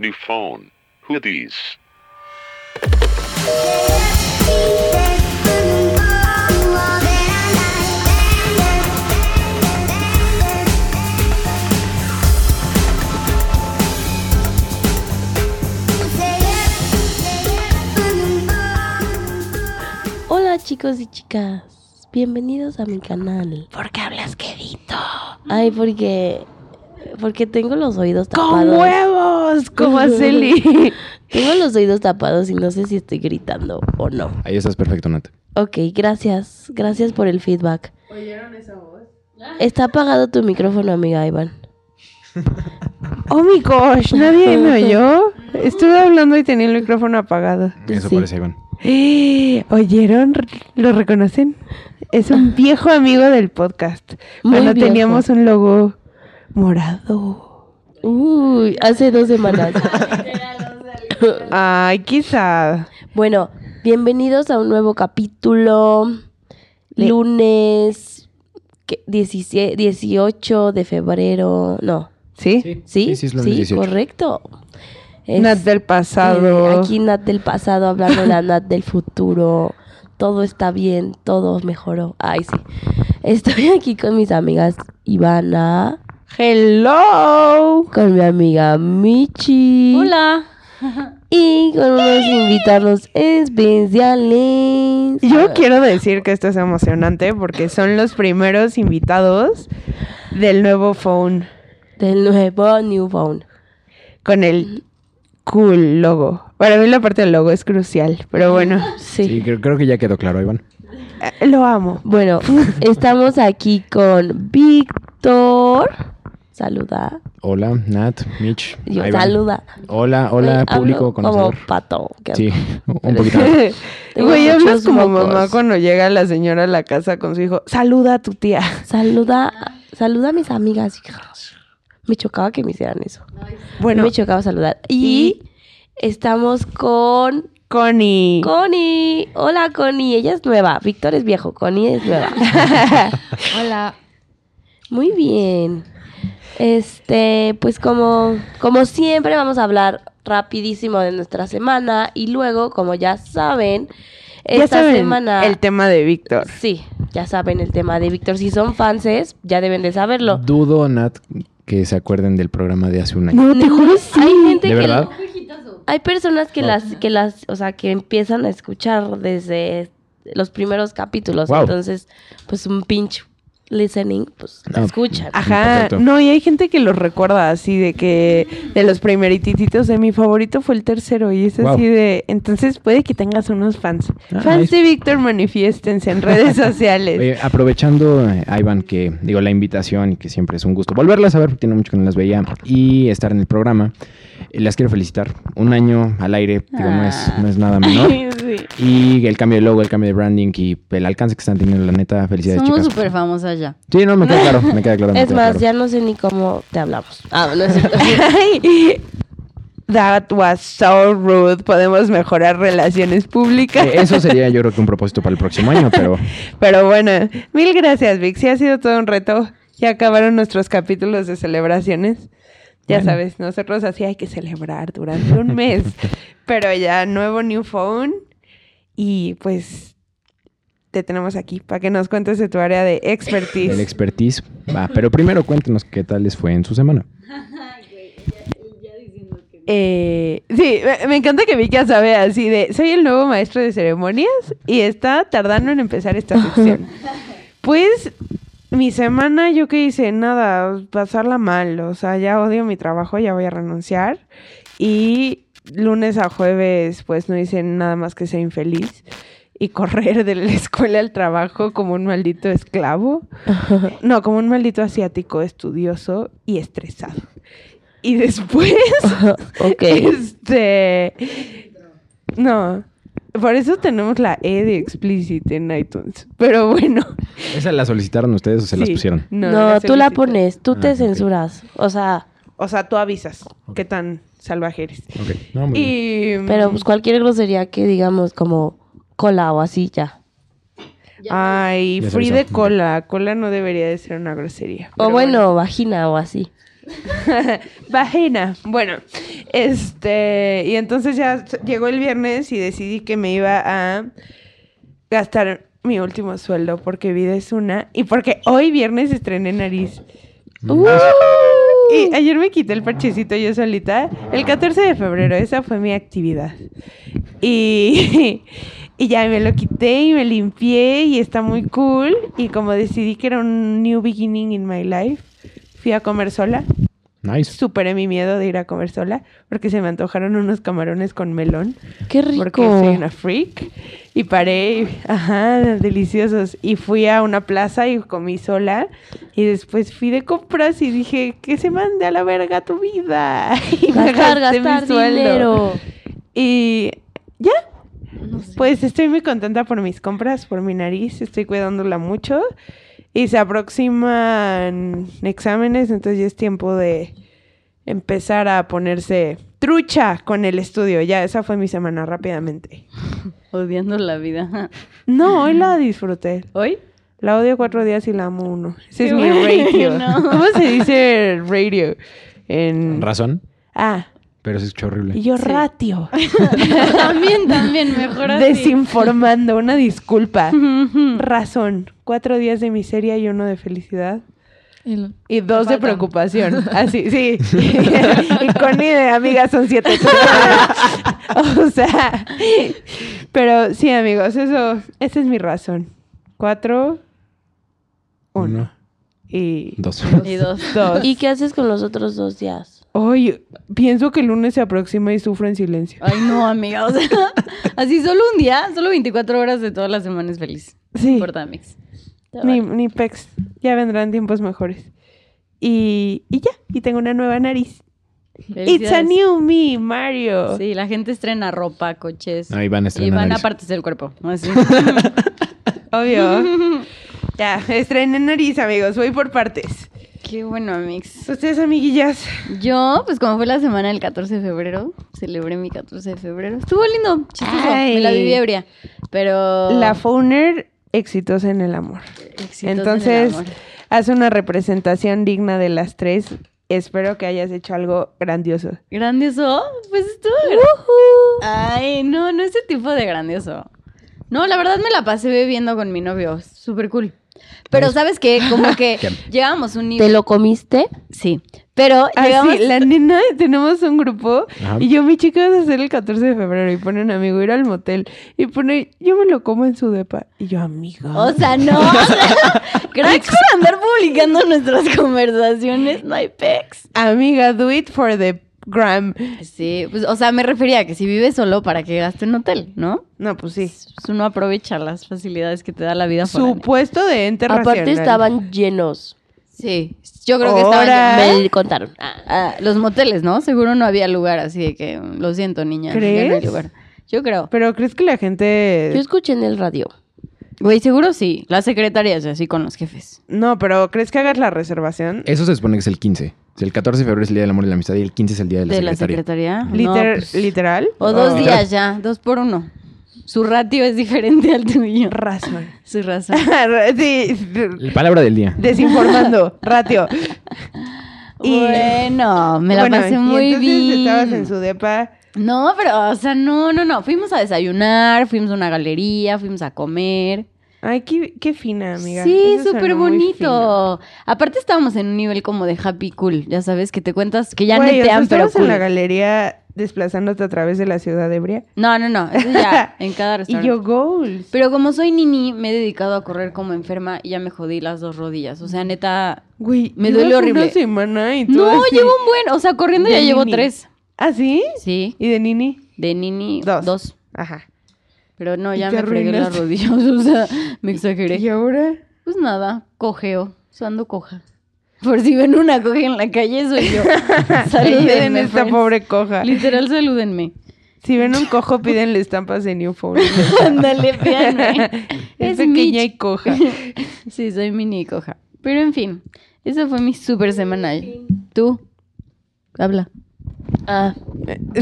New phone. Who these? Hola chicos y chicas, bienvenidos a mi canal. ¿Por qué hablas quedito? Ay, porque porque tengo los oídos ¡Con tapados. Como a Celi. Tengo los oídos tapados y no sé si estoy gritando o no. Ahí estás perfecto, Nat. Ok, gracias. Gracias por el feedback. ¿Oyeron esa voz? Está apagado tu micrófono, amiga Iván. Oh my gosh, nadie me oyó. Estuve hablando y tenía el micrófono apagado. Eso Sí. parece, Iván. Eh, ¿Oyeron? ¿Lo reconocen? Es un viejo amigo del podcast. Muy Cuando viejo. teníamos un logo morado. Uy, hace dos semanas. Ay, quizá. bueno, bienvenidos a un nuevo capítulo. Lunes ¿qué? 17 18 de febrero. No. ¿Sí? ¿Sí? Sí, sí, 18. correcto. Es- Nat del Eh, pasado. aquí Nat del pasado hablando de la Nat del futuro. Todo está bien, todo mejoró. Ay, sí. Estoy aquí con mis amigas Ivana, Hello. con mi amiga Michi. Hola. Y con unos invitados especiales. Yo quiero decir que esto es emocionante porque son los primeros invitados del nuevo phone Del nuevo New Phone. con el cool logo. Para mí la parte del logo es crucial, pero bueno, Sí. Sí, creo, creo que ya quedó claro, Iván. eh, lo amo. Bueno, estamos aquí con Víctor. Saluda. Hola, Nat, Mitch, Yo saluda. Hola, hola, público hablo conocedor. Como pato. qué Sí, un poquito. Güey, hablas como mocos. mamá cuando llega la señora a la casa con su hijo. Saluda a tu tía. Saluda, saluda a mis amigas. Me chocaba que me hicieran eso. Bueno, me chocaba saludar. Y, estamos con Connie. Connie. Hola, Connie. Ella es nueva. Víctor es viejo. Connie es nueva. Hola. Muy bien. Este, pues como, como siempre vamos a hablar rapidísimo de nuestra semana y luego, como ya saben, ya esta saben semana el tema de Víctor. Sí, ya saben el tema de Víctor. Si son fanses, ya deben de saberlo. Dudo, Nat, que se acuerden del programa de hace un año. No, te juro sí. Hay gente ¿De que verdad? hay personas que las que las, o sea, que empiezan a escuchar desde los primeros capítulos, Wow. entonces pues un pinch listening, pues Ah, escuchan. Ajá, Perfecto. no, y hay gente que los recuerda así de que de los primerititos de mi favorito fue el tercero y es Wow. así de, entonces puede que tengas unos fans. Ah, fans de Víctor manifiéstense en redes sociales. Oye, aprovechando, eh, Iván, que digo la invitación y que siempre es un gusto volverlas a ver, porque tiene mucho que no las veía, y estar en el programa, las quiero felicitar. Un año al aire, digo, no, es, no es nada menor. Sí. Y el cambio de logo, el cambio de branding y el alcance que están teniendo, la neta, felicidades, Somos súper famosas ya. Sí, no, me queda claro, me queda claro. me Es queda más, claro. ya no sé ni cómo te hablamos. Ah, no. Ay, That was so rude. Podemos mejorar relaciones públicas. Eh, Eso sería yo creo que un propósito para el próximo año, pero Pero bueno, mil gracias, Vic. Sí ha sido todo un reto. Ya acabaron nuestros capítulos de celebraciones. Ya Bueno. sabes, nosotros así hay que celebrar durante un mes. Pero ya nuevo New Phone. Y pues te tenemos aquí para que nos cuentes de tu área de expertise. el expertise va. Pero primero cuéntenos qué tal les fue en su semana. Eh, sí, me, me encanta que Vicky ya sabe así de, soy el nuevo maestro de ceremonias y está tardando en empezar esta sección. Pues mi semana yo que hice nada, pasarla mal, o sea, ya odio mi trabajo, ya voy a renunciar y lunes a jueves pues no hice nada más que ser infeliz y correr de la escuela al trabajo como un maldito esclavo. No, como un maldito asiático estudioso y estresado. Y después este. No. Por eso tenemos la E de explicit en iTunes. Pero bueno. ¿Esa la solicitaron ustedes o se las sí, pusieron? No, la tú la pones, tú te Ah, ok. censuras. O sea, O sea, tú avisas qué tan salvaje eres. Ok. No, muy bien. Y. pero pues cualquier grosería que digamos como cola o así ya. Ay, free de cola. Cola no debería de ser una grosería. O bueno, vagina o así. Vagina. Bueno, Este, y entonces ya llegó el viernes y decidí que me iba a gastar mi último sueldo porque vida es una y porque hoy viernes estrené nariz. Uh, Y ayer me quité el parchecito yo solita. El 14 de febrero, esa fue mi actividad. Y, y ya me lo quité y me limpié y está muy cool. Y como decidí que era un new beginning in my life, fui a comer sola. Nice. Superé mi miedo de ir a comer sola porque se me antojaron unos camarones con melón. qué Porque rico. soy una freak. Y paré, y- ajá, deliciosos. Y fui a una plaza y comí sola. Y después fui de compras y dije, que se mande a la verga tu vida. Y me gasté mi sueldo. dinero. Y ya. Pues estoy muy contenta por mis compras, por mi nariz. Estoy cuidándola mucho. Y se aproximan exámenes, entonces ya es tiempo de empezar a ponerse trucha con el estudio. Ya, esa fue mi semana rápidamente. Odiando la vida. No, hoy la disfruté. ¿Hoy? La odio cuatro días y la amo uno. Ese es mi ratio. bueno. ¿Cómo se dice radio? En... Razón, Ah, pero se escucha horrible. y yo Sí. ratio. también, también, mejor así. Desinformando, una disculpa. Razón. Cuatro días de miseria y uno de felicidad. El- Y dos de preocupación. Así, sí. y con de amigas son siete. o sea. Pero sí, amigos, eso, esa es mi razón. Cuatro, uno. Uno, Y dos. Y dos. dos. ¿Y qué haces con los otros dos días? Hoy pienso que el lunes se aproxima y sufro en silencio. Ay, no, amiga. O sea, así solo un día, solo 24 horas de toda la semana es feliz. No Sí. importa, mix. Ni, ni pex. Ya vendrán tiempos mejores. Y, y ya. Y tengo una nueva nariz. It's a new me, Mario. Sí, la gente estrena ropa, coches. Ahí van a y estrenar van a partes del cuerpo. Así. Obvio. ya, estrené nariz, amigos. Voy por partes. Qué bueno, Mix. Ustedes, amiguillas. Yo, pues como fue la semana del 14 de febrero, celebré mi 14 de febrero. Estuvo lindo, chistoso. Ay. Me la viví ebria. Pero. La Fowner exitosa en el amor. Exitosa en el Entonces, amor. hace una representación digna de las tres. Espero que hayas hecho algo grandioso. ¿Grandioso? Pues estuvo. Ay, no, no ese tipo de grandioso. No, la verdad me la pasé bebiendo con mi novio. Súper cool. Pero. ¿sabes qué? Como que llegamos a un ¿Te nivel. lo comiste? Sí. Pero Ah, llegamos. sí, la nena, tenemos un grupo Ajá. y yo, mi chica, va a hacer el 14 de febrero y pone un amigo ir al motel y pone, yo me lo como en su depa. Y yo, amiga. O sea, no. o sea, cracks por andar publicando nuestras conversaciones. No hay pecs. amiga, do it for the gram. Sí, pues, o sea, me refería a que si vives solo, ¿para que gaste en hotel, no? No, pues sí. Uno aprovecha las facilidades que te da la vida foránea. Supuesto de ente Aparte racional. estaban llenos. Sí, yo creo que estaban Ahora- llenos. Me contaron. Ah, Ah, los moteles, ¿no? Seguro no había lugar, así de que, lo siento, niña. ya no hay ¿Crees? lugar. Yo creo. Pero ¿crees que la gente... Yo escuché en el radio. Güey, seguro sí. Las secretarias, así con los jefes. No, pero ¿crees que hagas la reservación? Eso se supone que es el 15. El 14 de febrero es el Día del Amor y la Amistad y el 15 es el Día de la de la Secretaria. secretaría. No, Liter- pues, ¿Literal? O dos Oh. días ya, dos por uno. Su ratio es diferente al tuyo. Razón. Su razón. sí, La palabra del día. desinformando, ratio. Y- Bueno, me la Bueno, pasé y muy entonces bien. estabas en su depa. No, pero, o sea, no, no, no. Fuimos a desayunar, fuimos a una galería, fuimos a comer. Ay, qué, qué fina, amiga. Sí, súper bonito. Aparte estábamos en un nivel como de happy cool, ya sabes, que te cuentas que ya Güey, o sea, netean, pero estabas en cool. la galería desplazándote a través de la ciudad ebria. No, no, no, eso ya, en cada Y restaurante. yo, goals. Pero como soy nini, me he dedicado a correr como enferma y ya me jodí las dos rodillas. O sea, neta... Güey, me duele horrible. una semana y tú No, así- llevo un buen... O sea, corriendo ya llevo tres. ¿Ah, sí? Sí, ¿Y de Nini? de nini Dos. dos. Ajá. Pero no, ¿Y ya me fregué las rodillas, o sea, me exageré. ¿Y ahora? Pues nada, cojeo, ando coja. Por si ven una coja en la calle, soy yo. Salúdenme, esta friends. pobre coja. Literal, salúdenme. Si ven un cojo, pídenle estampas de New Phone. Ándale, pídanme. es Es pequeña Mitch. y coja. Sí, soy mini coja. Pero en fin, eso fue mi super semanal. ¿Tú? Habla. Ah,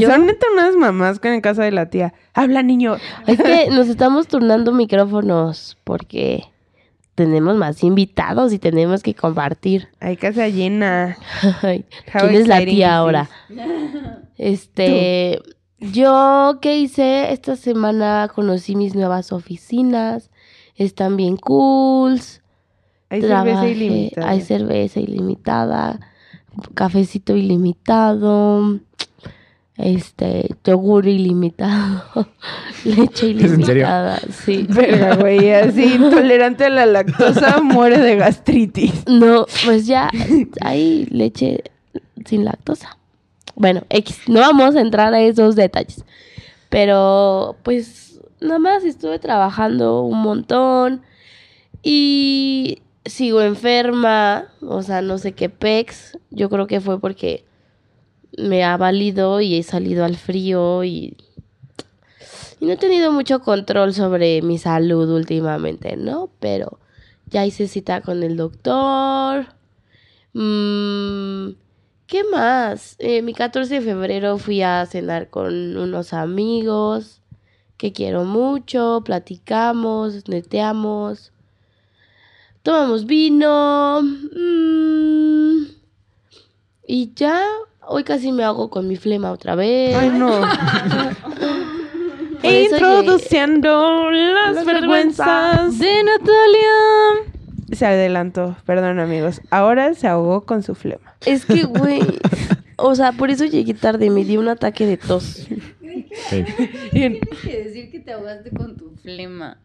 Son neta unas mamás con en casa de la tía. Habla, niño. es que nos estamos turnando micrófonos porque tenemos más invitados y tenemos que compartir. Hay casa llena. Ay, ¿Quién es la tía ahora? Este, yo, ¿qué hice? Esta semana conocí mis nuevas oficinas. Están bien cools. Hay cerveza ilimitada. Hay cerveza ilimitada, cafecito ilimitado, este, yogur ilimitado, leche ¿Es en serio? ilimitada, sí. Verga, güey, así intolerante a la lactosa muere de gastritis. No, pues ya hay leche sin lactosa. Bueno, X, no vamos a entrar a esos detalles. Pero pues nada más estuve trabajando un montón y sigo enferma, o sea, no sé qué pex. Yo creo que fue porque me ha valido y he salido al frío y, no he tenido mucho control sobre mi salud últimamente, ¿no? Pero ya hice cita con el doctor. Mm, ¿Qué más? Eh, mi 14 de febrero fui a cenar con unos amigos que quiero mucho, platicamos, neteamos, tomamos vino. mm, y ya, hoy casi me hago con mi flema otra vez. Ay, no. Introduciendo las, Las vergüenzas. De Natalia. Se adelantó, perdón amigos. Ahora se ahogó con su flema. Es que, güey, o sea, por eso llegué tarde, me dio un ataque de tos. Sí. Tienes que decir que te ahogaste con tu flema.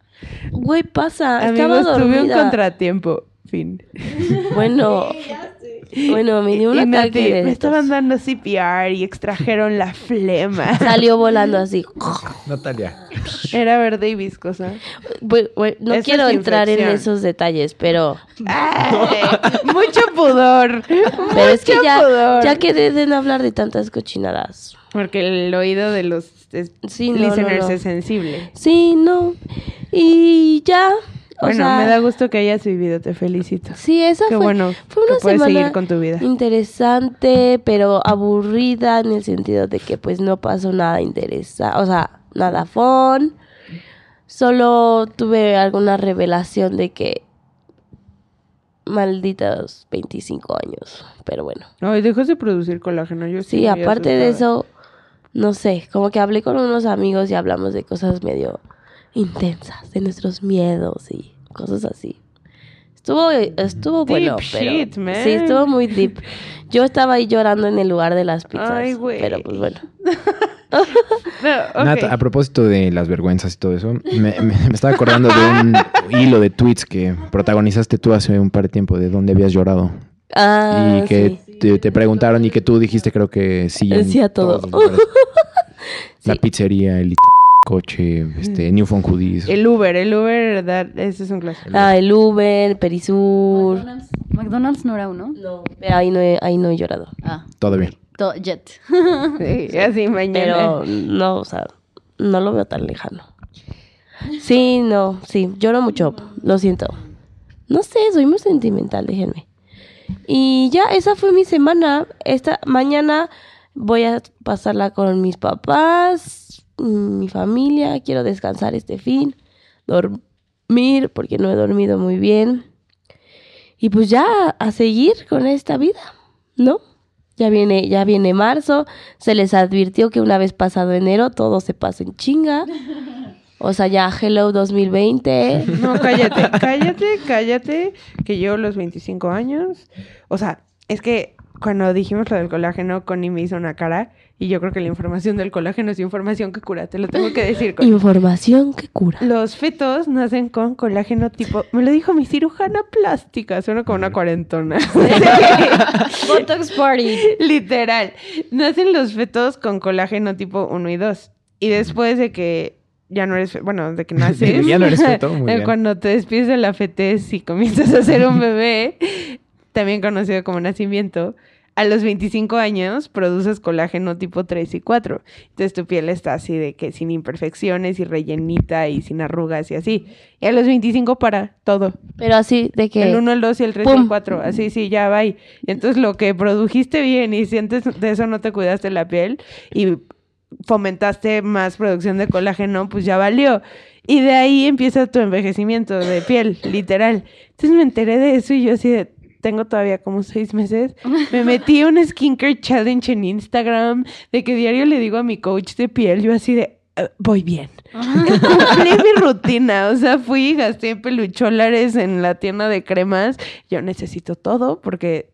Güey, pasa, estaba Amigos, tuve un dormida. contratiempo. Fin. Bueno, bueno, me dio un Y ataque de me estaban dando CPR y extrajeron la flema. Salió volando así. Natalia. Era verde y viscosa. No Eso es quiero entrar en infección. esos detalles, pero Ay, mucho pudor. pero es que Mucho ya pudor. ya quedé de no hablar de tantas cochinadas. Porque el oído de los es- Sí, no, no, listeners no. es sensible. Sí, no. Y ya, o bueno, sea, me da gusto que hayas vivido, te felicito. Sí, esa Qué fue, bueno fue una semana seguir con tu vida. interesante, pero aburrida en el sentido de que pues no pasó nada interesante, o sea, nada fun. Solo tuve alguna revelación de que malditos 25 años, pero bueno. Ay, dejas de producir colágeno. Yo Sí, muy aparte de eso, no sé, como que hablé con unos amigos y hablamos de cosas medio intensas, de nuestros miedos y cosas así. Estuvo, estuvo Deep bueno, pero shit, man. sí, estuvo muy deep. Yo estaba ahí llorando en el lugar de las pizzas, Ay, güey. pero pues bueno. No. Nat, a propósito de las vergüenzas y todo eso, me, me- me estaba acordando de un hilo de tweets que protagonizaste tú hace un par de tiempo de dónde habías llorado. Ah, y que sí. te, te preguntaron y que tú dijiste creo que sí. en Sí a todo. todos los lugares. La Sí. pizzería, el coche, este, New Phone Hoodies. El Uber, el Uber, that- ese es un clásico. Ah, el Uber, Perisur. McDonald's. McDonald's no era uno. No, ahí no he, ahí no he llorado. Ah, Todavía. to- Jet. Sí, así mañana. Pero no, o sea, no lo veo tan lejano. Sí, no, sí, lloro mucho, lo siento. No sé, soy muy sentimental, déjenme. Y ya, esa fue mi semana. Esta mañana voy a pasarla con mis papás, mi familia. Quiero descansar este fin, dormir, porque no he dormido muy bien. Y pues ya a seguir con esta vida, ¿no? Ya viene, ya viene marzo. Se les advirtió que una vez pasado enero todo se pasa en chinga. O sea, ya Hello 2020. No, cállate, cállate, cállate, que yo los 25 años, o sea, es que cuando dijimos lo del colágeno, Connie me hizo una cara y yo creo que la información del colágeno es información que cura, te lo tengo que decir. Información que cura. Los fetos nacen con colágeno tipo, me lo dijo mi cirujana plástica, suena como una cuarentona. Botox Party. Literal. Nacen los fetos con colágeno tipo 1 y 2. Y después de que ya no eres, bueno, de que naces. Ya no eres feto, muy bien. Cuando te despides de la fetez y comienzas a ser un bebé, también conocido como nacimiento, a los 25 años produces colágeno tipo 3 y 4. Entonces tu piel está así de que sin imperfecciones y rellenita y sin arrugas y así. Y a los 25 para todo. Pero así de que... El 1, el 2 y el 3 y el 4. Así, sí, ya va. Y entonces lo que produjiste bien y si antes de eso no te cuidaste la piel y fomentaste más producción de colágeno, pues ya valió. Y de ahí empieza tu envejecimiento de piel, literal. Entonces me enteré de eso y yo así de, tengo todavía como seis meses, me metí un skincare challenge en Instagram, de que diario le digo a mi coach de piel, yo así de, "Eh, voy bien. Cumplí mi rutina, o sea, fui y gasté pelucholares en la tienda de cremas. Yo necesito todo porque,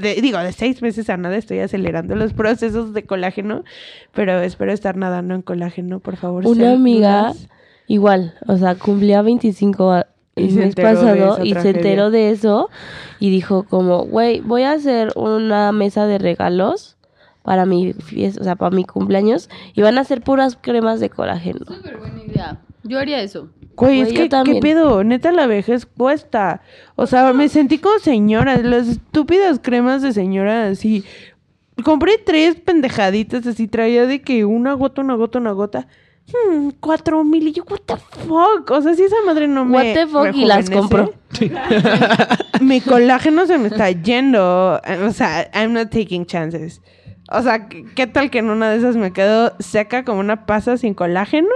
de- digo, de seis meses a nada estoy acelerando los procesos de colágeno, pero espero estar nadando en colágeno, por favor. Una amiga, dudas. igual, o sea, cumplía 25 a- Y el se mes pasado y se enteró de eso y dijo como, güey, voy a hacer una mesa de regalos para mi fiesta, o sea, para mi cumpleaños y van a ser puras cremas de colágeno. Súper buena idea. Yo haría eso. Güey, es que, ¿qué pedo? Neta, la vejez cuesta. O sea, me sentí como señora. Las estúpidas cremas de señora así. Compré tres pendejaditas así. Traía de que una gota, una gota, una gota. Hmm, cuatro mil. Y yo, what the fuck? O sea, si esa madre no me What the fuck, y las compró. Mi colágeno se me está yendo. O sea, I'm not taking chances. O sea, ¿qué tal que en una de esas me quedo seca como una pasa sin colágeno?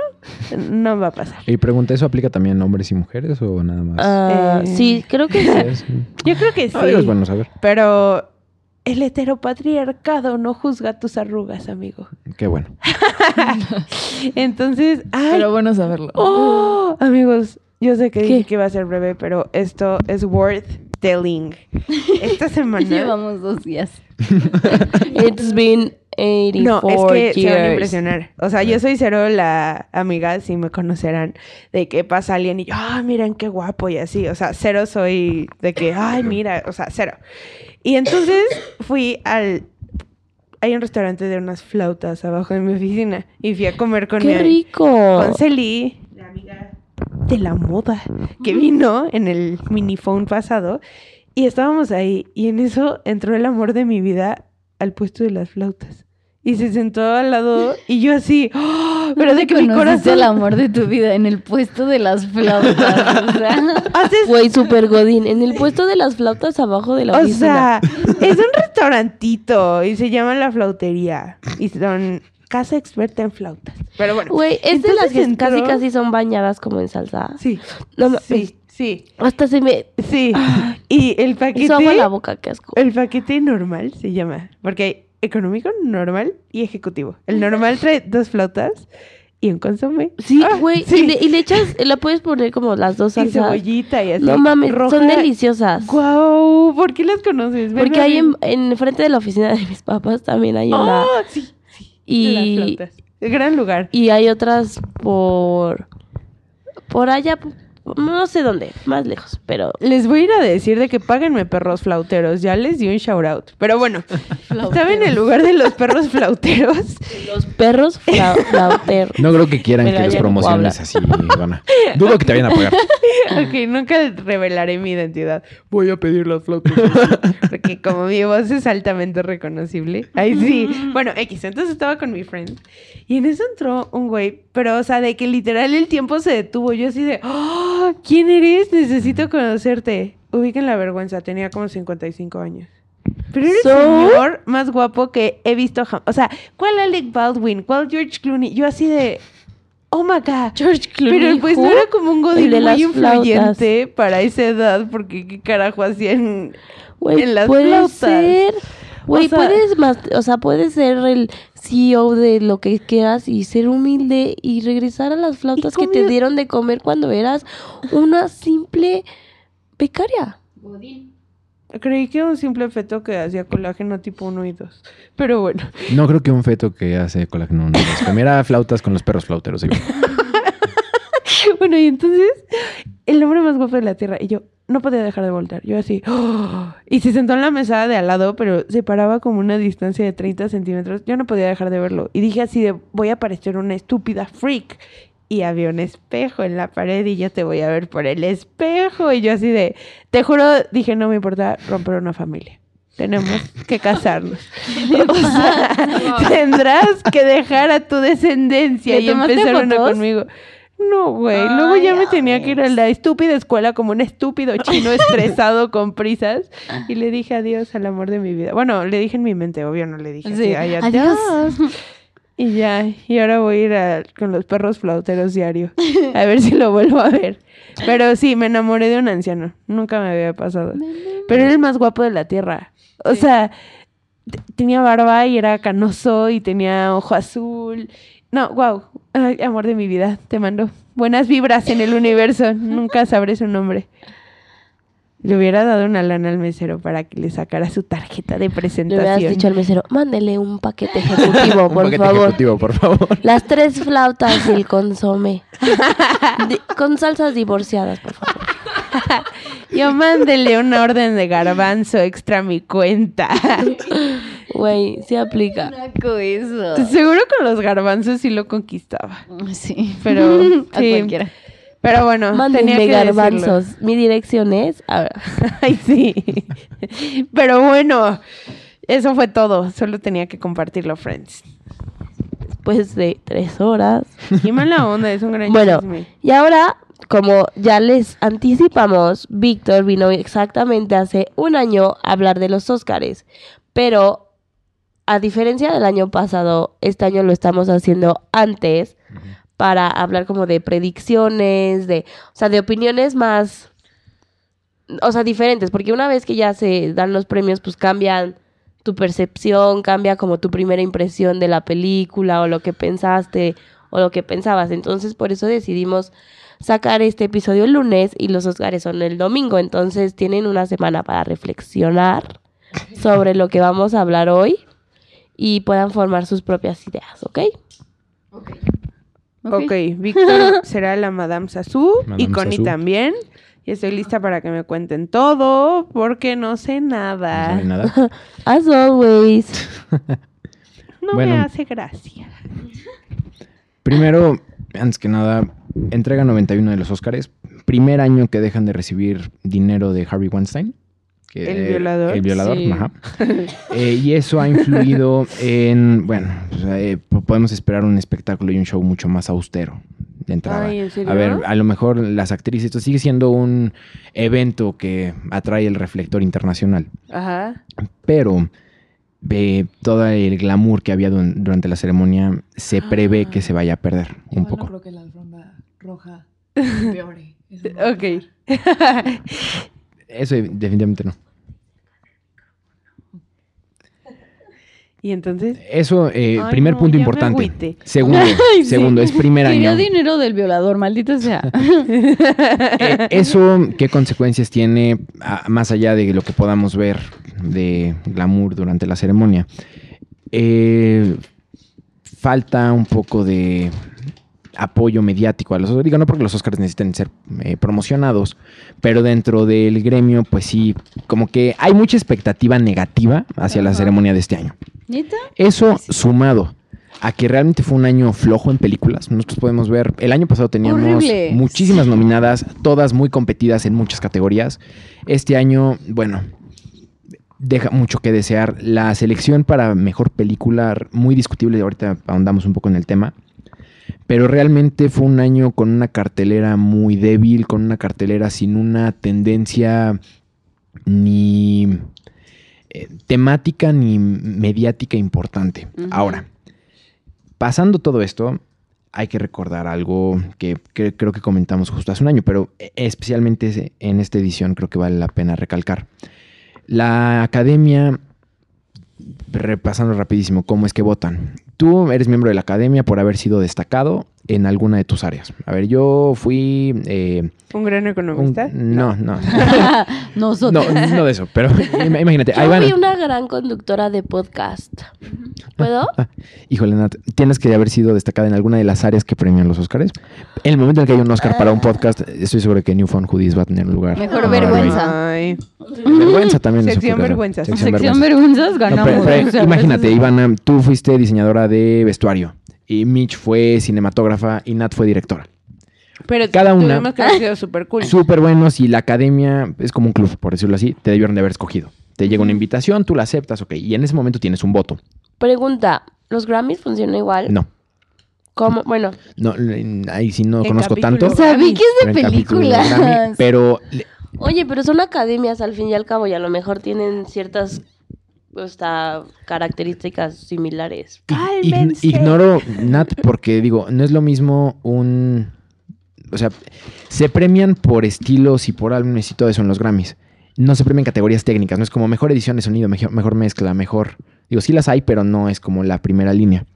No va a pasar. Y pregunta, ¿eso aplica también a hombres y mujeres o nada más? Ah, Eh, Sí, creo que sí. Yo creo que sí. Ah, es bueno saber. Pero el heteropatriarcado no juzga tus arrugas, amigo. Qué bueno. Entonces, ay, Pero bueno saberlo. oh, amigos, yo sé que ¿Qué? dije que iba a ser breve, pero esto es worth telling. Esta semana Llevamos dos días. It's been 84 No, es que se van a years. impresionar. O sea, yo soy cero la amiga, si me conocerán, de que pasa alguien y yo, ah, miren qué guapo y así. O sea, cero soy de que, ay, mira, o sea, cero. Y entonces fui al... Hay un restaurante de unas flautas abajo de mi oficina y fui a comer con ¡Qué rico! con Celi, la amiga de la moda, que vino en el miniphone pasado. Y estábamos ahí. Y en eso entró el amor de mi vida al puesto de las flautas. Y se sentó al lado y yo así, ¡oh! pero de que mi corazón... el amor de tu vida en el puesto de las flautas. o sea. Haces- Güey, super godín. En el puesto de las flautas abajo de la o sea, es un restaurantito y se llama La Flautería. Y son casa experta en flautas. Pero bueno. Güey, es de las que casi entró- casi son bañadas como en salsa. Sí, No sí, sí, Hasta se me sí. Y el paquete... agua la boca, qué asco. El paquete normal se llama, porque hay económico, normal y ejecutivo. El normal trae dos flautas y un consomé. Sí, Ah, güey. sí. Y, le, y le echas, la puedes poner como las dos Y salsas. cebollita y así. No mames, roja. son deliciosas. Guau, ¿por qué las conoces? Ven Porque hay en, en frente de la oficina de mis papás también hay una. ¡Ah! sí, sí. Y- las flautas. Gran lugar. Y hay otras por. Por allá, no sé dónde, más lejos, pero. Les voy a ir a decir de que páguenme perros flauteros. Ya les di un shout out. Pero bueno, estaba en el lugar de los perros flauteros. Los perros fla- flauteros. No creo que quieran que puedo promociones así, Ivana. Dudo que te vayan a pagar. ok, nunca revelaré mi identidad. Voy a pedir las flautas. Porque como mi voz es altamente reconocible. Ahí sí. Bueno, X. Entonces estaba con mi friend. Y en eso entró un güey. Pero, o sea, de que literal el tiempo se detuvo. Yo así de, "Ah, ¿quién eres? Necesito conocerte. Ubiquen la vergüenza. Tenía como 55 años. Pero era el señor más guapo que he visto jamás. O sea, ¿cuál Alec Baldwin? ¿Cuál George Clooney? Yo así de, oh my God. George Clooney. Pero pues no era como un godín de muy influyente para esa edad, porque qué carajo hacían Güey, en las puede flautas. ser. Güey, O sea- puedes más, o sea, puedes ser el CEO de lo que quieras y ser humilde y regresar a las flautas que te dieron de comer cuando eras una simple becaria. Creí que era un simple feto que hacía colágeno tipo 1 y 2. Pero bueno. No creo que un feto que hace colágeno no los comiera flautas con los perros flauteros. Bueno, y entonces, el hombre más guapo de la tierra. Y yo no podía dejar de voltear. Yo así. ¡oh! Y se sentó en la mesa de al lado, pero se paraba como una distancia de 30 centímetros. Yo no podía dejar de verlo. Y dije así de, voy a parecer una estúpida freak. Y había un espejo en la pared y yo te voy a ver por el espejo. Y yo así de, te juro, dije, no me importa romper una familia. Tenemos que casarnos. O sea, tendrás que dejar a tu descendencia ¿Le y empezar una fotos? conmigo. No, güey. Luego ya me tenía que ir a la estúpida escuela como un estúpido chino estresado con prisas. Y le dije adiós al amor de mi vida. Bueno, le dije en mi mente, obvio, no le dije así, Sí, "Ay, adiós". adiós. Y ya, y ahora voy a ir a- con los perros flauteros diario. A ver si lo vuelvo a ver. Pero sí, me enamoré de un anciano. Nunca me había pasado. Pero era el más guapo de la tierra. O sea, tenía barba y era canoso y tenía ojo azul. No, wow. Ay, amor de mi vida, te mando buenas vibras en el universo. Nunca sabré su nombre. Le hubiera dado una lana al mesero para que le sacara su tarjeta de Le hubieras presentación. dicho al mesero, mándele un paquete ejecutivo, Un por paquete favor. ejecutivo, por favor. Las tres flautas y el consomé. Di- con salsas divorciadas, por favor. Yo mándele una orden de garbanzo extra a mi cuenta. Güey, sí aplica. Eso. Seguro con los garbanzos sí lo conquistaba. Sí. Pero, A sí. cualquiera. Pero bueno, tenía Mándenme que garbanzos. Mi dirección es... A decirlo. Ay, sí. Pero bueno, eso fue todo. Solo tenía que compartirlo, friends. Después de tres horas. Qué mala onda, es un gran Bueno, chisme. y ahora, como ya les anticipamos, Víctor vino exactamente hace un año a hablar de los Óscares. Pero, a diferencia del año pasado, este año lo estamos haciendo antes para hablar como de predicciones, de, o sea, de opiniones más, o sea, diferentes, porque una vez que ya se dan los premios, pues cambian tu percepción, cambia como tu primera impresión de la película o lo que pensaste o lo que pensabas. Entonces, por eso decidimos sacar este episodio el lunes y los Oscars son el domingo. Entonces, tienen una semana para reflexionar sobre lo que vamos a hablar hoy y puedan formar sus propias ideas, ¿ok? Ok, Víctor será la Madame Sassou y Madame Connie Sassou. también. Y estoy lista para que me cuenten todo porque no sé No nada. sabe nada. As always. No Bueno. me hace gracia. Primero, antes que nada, entrega 91 de los Óscares. Primer año que dejan de recibir dinero de Harvey Weinstein. Que- El violador. El violador, Sí. ajá. Eh, y eso ha influido en, bueno, pues, eh, po- podemos esperar un espectáculo y un show mucho más austero de entrada. Ay, ¿en serio? A ver, a lo mejor las actrices, esto sigue siendo un evento que atrae el reflector internacional, Ajá. pero ve todo el glamour que había du- durante la ceremonia se prevé que se vaya a perder un poco. No creo que la alfombra roja empeore. Ok. Eso definitivamente no. y entonces. Eso, eh, Ay, primer no, punto importante. Segundo, Ay, sí. segundo, es primer Quería año. dinero del violador, maldito sea. Eh, eso, ¿qué consecuencias tiene a- más allá de lo que podamos ver de glamour durante la ceremonia? Eh, falta un poco de apoyo mediático a los Digo, no porque los Oscars necesiten ser eh, promocionados, pero dentro del gremio, pues sí, como que hay mucha expectativa negativa hacia la ceremonia de este año. ¿Neta? Eso sumado a que realmente fue un año flojo en películas. Nosotros podemos ver, el año pasado teníamos Horrible. muchísimas nominadas, todas muy competidas en muchas categorías. Este año, bueno, deja mucho que desear. La selección para mejor película, muy discutible, ahorita ahondamos un poco en el tema. Pero realmente fue un año con una cartelera muy débil, con una cartelera sin una tendencia ni eh, temática ni mediática importante. Ahora, pasando todo esto, hay que recordar algo que, que creo que comentamos justo hace un año, pero eh, especialmente en esta edición creo que vale la pena recalcar. La academia, repasando rapidísimo, ¿cómo es que votan? Tú eres miembro de la academia por haber sido destacado en alguna de tus áreas. A ver, yo fui... eh, ¿Un gran un- economista? no, no. Nosotros. No, no de eso, pero im- imagínate, ahí Yo van. fui una gran conductora de podcast. ¿Puedo? Híjole, Nat, tienes que haber sido destacada en alguna de las áreas que premian los Oscars. En el momento en el que hay un Oscar para un podcast, estoy seguro que New Found Hoodies va a tener un lugar. Mejor vergüenza. Ay. Vergüenza también. Sección vergüenzas. Sección vergüenzas No, ganamos. pero- pero O sea, imagínate, Ivana, tú fuiste diseñadora de vestuario y Mitch fue cinematógrafa y Nat fue directora. Pero Cada una- que sido súper cool. Súper buenos y la academia es como un club, por decirlo así, te debieron de haber escogido. Te llega una invitación, tú la aceptas, ok, y en ese momento tienes un voto. Pregunta, ¿los Grammys funcionan igual? No, ¿Cómo? Bueno, no, ahí sí no conozco capítulo. tanto. Vi que es de Grammy, películas. pero oye, pero son academias al fin y al cabo y a lo mejor tienen ciertas hasta características similares. ¡Cálmense! ignoro, Nat, porque digo, no es lo mismo un... O sea, se premian por estilos y por álbumes y todo eso en los Grammys. No se premian categorías técnicas, no es como mejor edición de sonido, mejor, mejor mezcla, mejor... Digo, sí las hay, pero no es como la primera línea.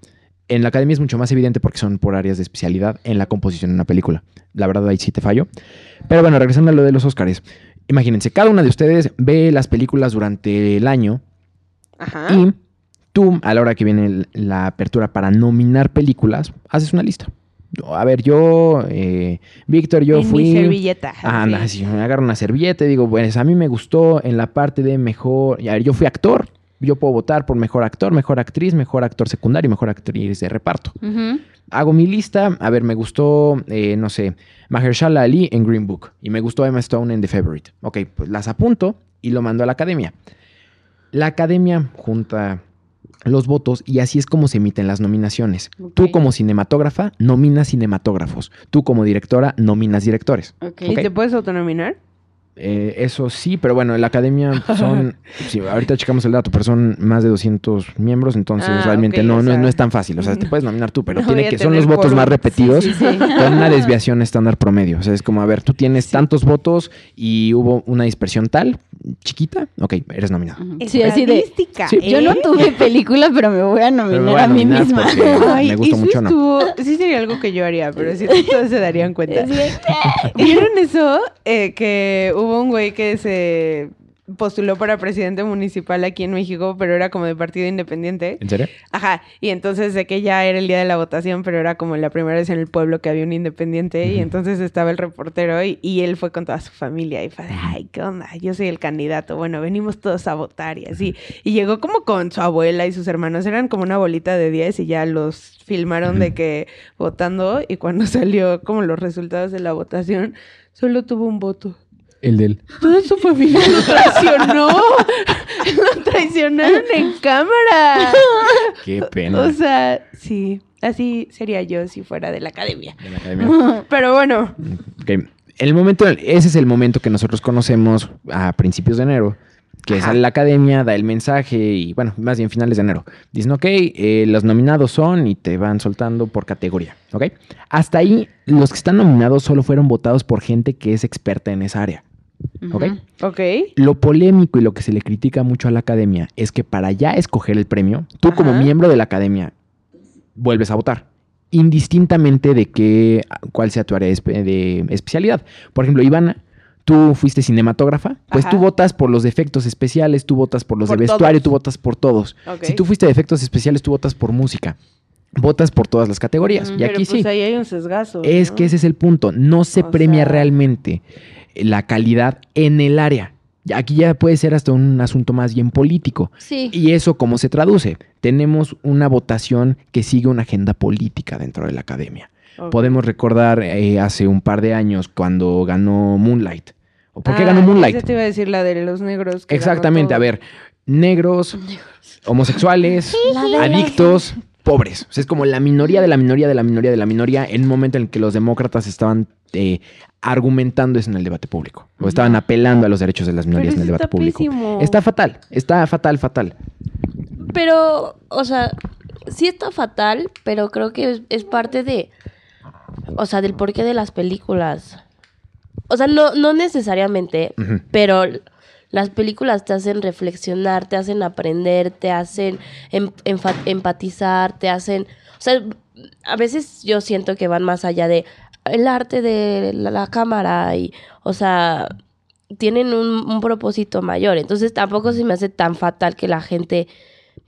En la academia es mucho más evidente porque son por áreas de especialidad en la composición de una película. La verdad, ahí sí te fallo. Pero bueno, regresando a lo de los Oscars. Imagínense, cada una de ustedes ve las películas durante el año Ajá. y tú, a la hora que viene el- la apertura para nominar películas, haces una lista. A ver, yo, eh, Víctor, yo En fui... mi servilleta. Ah, anda, así. así, me agarro una servilleta y digo, pues a mí me gustó en la parte de mejor... A ver, yo fui actor, yo puedo votar por mejor actor, mejor actriz, mejor actor secundario, mejor actriz de reparto. Hago mi lista, a ver, me gustó, eh, no sé, Mahershala Ali en Green Book y me gustó Emma Stone en The Favorite. Ok, pues las apunto y lo mando a la academia. La academia junta los votos y así es como se emiten las nominaciones. Tú como cinematógrafa nominas cinematógrafos. Tú como directora nominas directores. ¿Y te puedes autonominar? Eh, eso sí, pero bueno, en la academia son, sí, ahorita checamos el dato, pero son más de 200 miembros, entonces Ah, realmente no, no, es tan fácil. O sea, te puedes nominar tú, pero no tiene que, son los votos más repetidos Sí, sí. con una desviación estándar promedio. O sea, es como, a ver, tú tienes tantos votos y hubo una dispersión tal, chiquita, ok, eres nominado. Ujú. Sí, así de. Yo no ¿eh? tuve película, pero me voy a nominar voy a a, mí misma. Ay, Me gustó eso mucho, ¿no? estuvo- Sí sería algo que yo haría, pero sí todos se darían cuenta. ¿Vieron eso? Eh, que hubo un güey que se postuló para presidente municipal aquí en México, pero era como de partido independiente. ¿En serio? Ajá, y entonces de que ya era el día de la votación, pero era como la primera vez en el pueblo que había un independiente, y entonces estaba el reportero y, y él fue con toda su familia y fue de, ay, ¿qué onda? Yo soy el candidato, bueno, venimos todos a votar y así. Y llegó como con su abuela y sus hermanos, eran como una bolita de 10 y ya los filmaron de que votando y cuando salió como los resultados de la votación, solo tuvo un voto. El del... Toda su familia lo traicionó. lo traicionaron en cámara. Qué pena. O sea, sí, así sería yo si fuera de la academia. de la academia. Pero bueno, Ok, El momento, ese es el momento que nosotros conocemos a principios de enero, que Ajá. sale la academia, da el mensaje y bueno, más bien finales de enero. Dicen, ok, eh, los nominados son y te van soltando por categoría, ¿ok? Hasta ahí, los que están nominados solo fueron votados por gente que es experta en esa área, ¿ok? Ujú. ok. Lo polémico y lo que se le critica mucho a la academia es que para ya escoger el premio, tú como miembro de la academia vuelves a votar. Indistintamente de que, cuál sea tu área de, espe- de especialidad. Por ejemplo, Ivana, tú fuiste cinematógrafa, pues Ajá. tú votas por los efectos especiales, tú votas por los Por de vestuario, todos. tú votas por todos. Si tú fuiste de efectos especiales, tú votas por música. Votas por todas las categorías. Y Pero aquí pues sí. ahí hay un sesgazo. Es ¿no? que ese es el punto. No se O premia sea- realmente la calidad en el área. Aquí ya puede ser hasta un asunto más bien político. Sí. ¿Y eso cómo se traduce? Tenemos una votación que sigue una agenda política dentro de la academia. Podemos recordar eh, hace un par de años cuando ganó Moonlight. ¿O ¿Por qué Ah, ganó Moonlight? esa te iba a decir la de los negros. que Exactamente, a ver, negros, homosexuales, adictos, pobres. O sea, es como la minoría de la minoría de la minoría de la minoría en un momento en el que los demócratas estaban eh, argumentando eso en el debate público. O estaban apelando a los derechos de las Pero minorías en el debate está público. pésimo. Está fatal, está fatal, fatal. Pero, o sea, sí está fatal, pero creo que es, es parte de, o sea, del porqué de las películas. O sea, no, no necesariamente, pero las películas te hacen reflexionar, te hacen aprender, te hacen em- empatizar, te hacen, o sea, a veces yo siento que van más allá de el arte de la, la cámara y, o sea, tienen un, un propósito mayor. Entonces tampoco se me hace tan fatal que la gente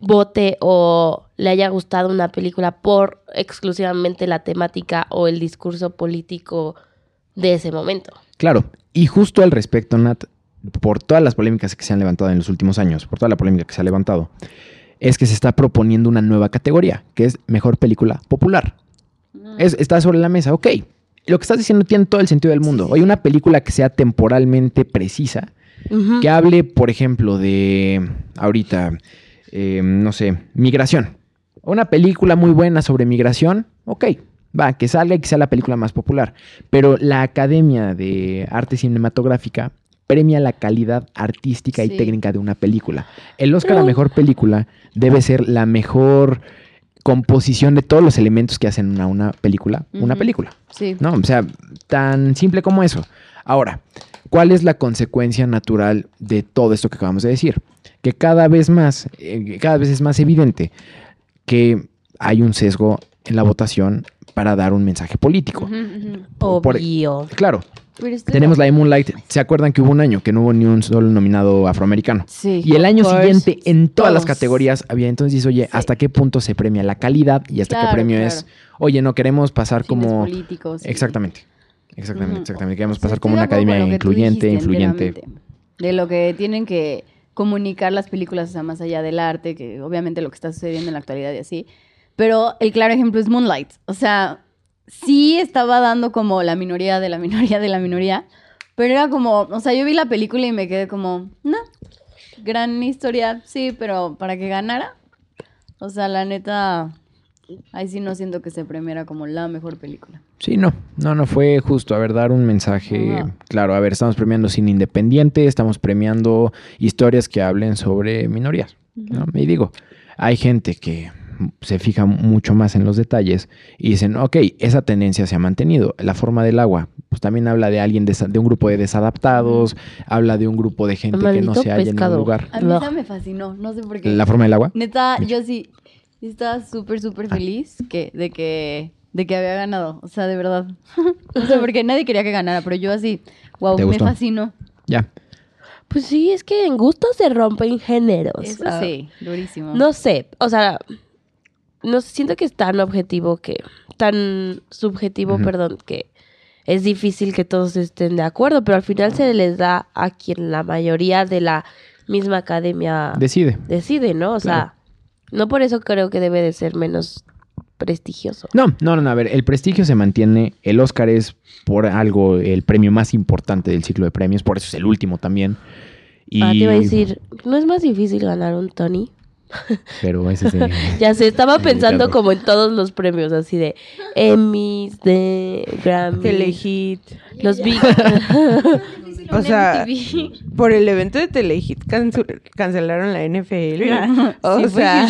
vote o le haya gustado una película por exclusivamente la temática o el discurso político de ese momento. Claro, y justo al respecto, Nat, por todas las polémicas que se han levantado en los últimos años, por toda la polémica que se ha levantado, es que se está proponiendo una nueva categoría, que es mejor película popular. Es- está sobre la mesa, ok. Lo que estás diciendo tiene todo el sentido del mundo. Oye, una película que sea temporalmente precisa, que hable, por ejemplo, de ahorita, eh, no sé, migración. Una película muy buena sobre migración, ok, va, que salga y que sea la película más popular. Pero la Academia de Arte Cinematográfica premia la calidad artística y técnica de una película. El Oscar a Pero- mejor película debe ser la mejor composición de todos los elementos que hacen una, una película, una película. Sí. ¿no? O sea, tan simple como eso. Ahora, ¿cuál es la consecuencia natural de todo esto que acabamos de decir? Que cada vez más, eh, cada vez es más evidente que hay un sesgo en la votación para dar un mensaje político. Por- Obvio. Claro, tenemos la de Moonlight. ¿Se acuerdan que hubo un año que no hubo ni un solo nominado afroamericano? Sí. Y el año siguiente, en todas las categorías había. Entonces oye, Sí. ¿hasta qué punto se premia la calidad? Y hasta qué premio claro. es, oye, no queremos pasar Fines como... políticos, sí. Exactamente. Exactamente, exactamente. Queremos pasar como una academia incluyente, influyente. De lo que tienen que comunicar las películas, o sea, más allá del arte, que obviamente lo que está sucediendo en la actualidad y así. Pero el claro ejemplo es Moonlight. O sea, sí estaba dando como la minoría de la minoría de la minoría, pero era como, o sea, yo vi la película y me quedé como, no, gran historia, sí, pero para que ganara, o sea, la neta, ahí sí no siento que se premiara como la mejor película. Sí, no, no, no fue justo. A ver, dar un mensaje. Claro, a ver, estamos premiando cine independiente, estamos premiando historias que hablen sobre minorías. ¿no? Y digo, hay gente que se fija mucho más en los detalles y dicen, ok, esa tendencia se ha mantenido. La forma del agua, pues también habla de alguien, de un grupo de desadaptados, habla de un grupo de gente que no se halla en un lugar. A mí No. esa me fascinó, no sé por qué. La forma del agua. Neta, yo sí estaba súper, súper feliz que, de, que, de que había ganado. O sea, de verdad. no sé, porque nadie quería que ganara, pero yo así, wow, ¿Te me gustó? fascinó. Ya. Pues sí, es que en gustos se rompen géneros. Eso Ah, sí, durísimo. No sé, o sea, no siento que es tan objetivo que, tan subjetivo, perdón, que es difícil que todos estén de acuerdo, pero al final se les da a quien la mayoría de la misma academia Decide. decide, ¿no? O sea, no por eso creo que debe de ser menos prestigioso. No, no, no, a ver, el prestigio se mantiene, el Oscar es por algo el premio más importante del ciclo de premios, por eso es el último también. Y... Ah, te iba a decir, ¿no es más difícil ganar un Tony? Pero ese es el- Ya sé, estaba Sí, pensando claro. como en todos los premios, así de Emmys, de Grammy, Telehit. los Big... O sea, por el evento de Telehit cancelaron la NFL. O Sí, sea.